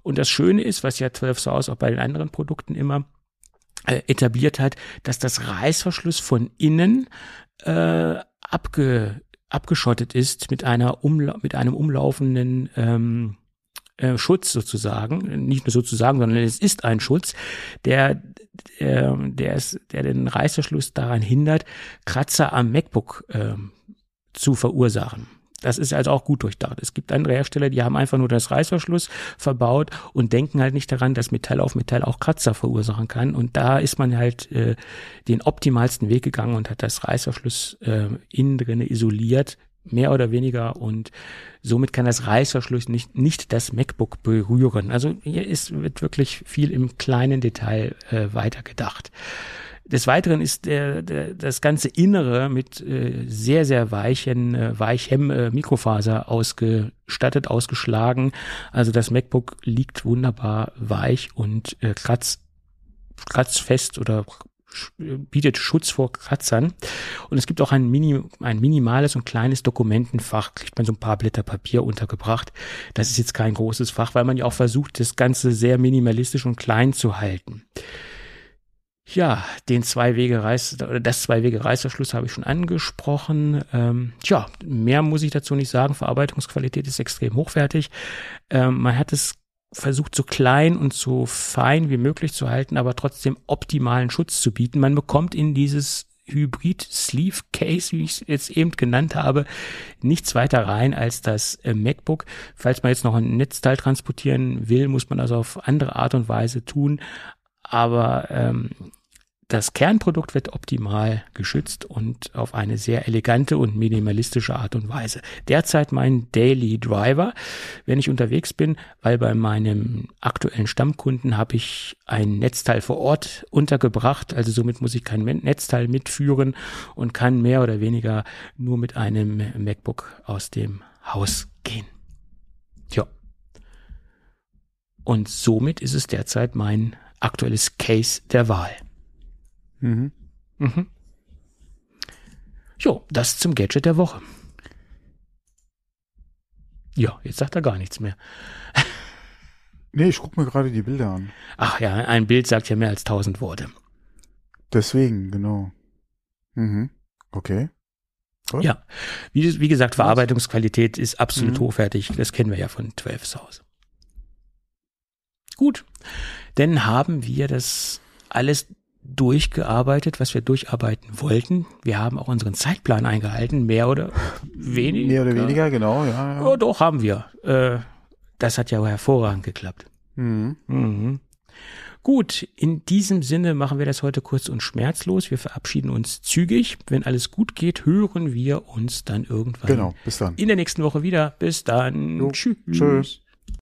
Und das Schöne ist, was ja 12 South auch bei den anderen Produkten immer äh, etabliert hat, dass das Reißverschluss von innen äh, abge, abgeschottet ist mit einer Umla mit einem umlaufenden ähm, äh, Schutz sozusagen, nicht nur sozusagen, sondern es ist ein Schutz, der, der, der, ist, der den Reißverschluss daran hindert, Kratzer am MacBook äh, zu verursachen. Das ist also auch gut durchdacht. Es gibt andere Hersteller, die haben einfach nur das Reißverschluss verbaut und denken halt nicht daran, dass Metall auf Metall auch Kratzer verursachen kann. Und da ist man halt äh, den optimalsten Weg gegangen und hat das Reißverschluss äh, innen drin isoliert, mehr oder weniger und somit kann das Reißverschluss nicht, nicht das MacBook berühren. Also hier ist, wird wirklich viel im kleinen Detail äh, weitergedacht. Des Weiteren ist der, der, das ganze Innere mit äh, sehr, sehr weichen, äh, weichem äh, Mikrofaser ausgestattet, ausgeschlagen. Also das MacBook liegt wunderbar weich und äh, kratz, kratzfest oder bietet Schutz vor Kratzern. Und es gibt auch ein, Mini, ein minimales und kleines Dokumentenfach, kriegt man so ein paar Blätter Papier untergebracht. Das ist jetzt kein großes Fach, weil man ja auch versucht, das Ganze sehr minimalistisch und klein zu halten. Ja, den Zwei-Wege-Reiß, das Zwei-Wege-Reißverschluss habe ich schon angesprochen. Ähm, tja, mehr muss ich dazu nicht sagen. Verarbeitungsqualität ist extrem hochwertig. Ähm, man hat es versucht, so klein und so fein wie möglich zu halten, aber trotzdem optimalen Schutz zu bieten. Man bekommt in dieses Hybrid Sleeve Case, wie ich es jetzt eben genannt habe, nichts weiter rein als das äh, MacBook. Falls man jetzt noch ein Netzteil transportieren will, muss man also auf andere Art und Weise tun. Aber ähm, das Kernprodukt wird optimal geschützt und auf eine sehr elegante und minimalistische Art und Weise. Derzeit mein Daily Driver, wenn ich unterwegs bin, weil bei meinem aktuellen Stammkunden habe ich ein Netzteil vor Ort untergebracht, also somit muss ich kein Netzteil mitführen und kann mehr oder weniger nur mit einem MacBook aus dem Haus gehen. Tja. Und somit ist es derzeit mein aktuelles Case der Wahl. Mhm. Mhm. Jo, das zum Gadget der Woche. Ja, jetzt sagt er gar nichts mehr. nee, ich gucke mir gerade die Bilder an. Ach ja, ein Bild sagt ja mehr als tausend Worte. Deswegen, genau. Mhm. Okay. Gut. Ja, wie, wie, gesagt, Verarbeitungsqualität ist absolut mhm. hochwertig. Das kennen wir ja von 12 Source. Gut, dann haben wir das alles durchgearbeitet, was wir durcharbeiten wollten. Wir haben auch unseren Zeitplan eingehalten, mehr oder weniger. Mehr oder weniger, genau, ja. ja. Oh, doch, haben wir. Äh, das hat ja hervorragend geklappt. Mhm. Mhm. Gut, in diesem Sinne machen wir das heute kurz und schmerzlos. Wir verabschieden uns zügig. Wenn alles gut geht, hören wir uns dann irgendwann genau, bis dann. in der nächsten Woche wieder. Bis dann. Jo, tschüss. Tschüss.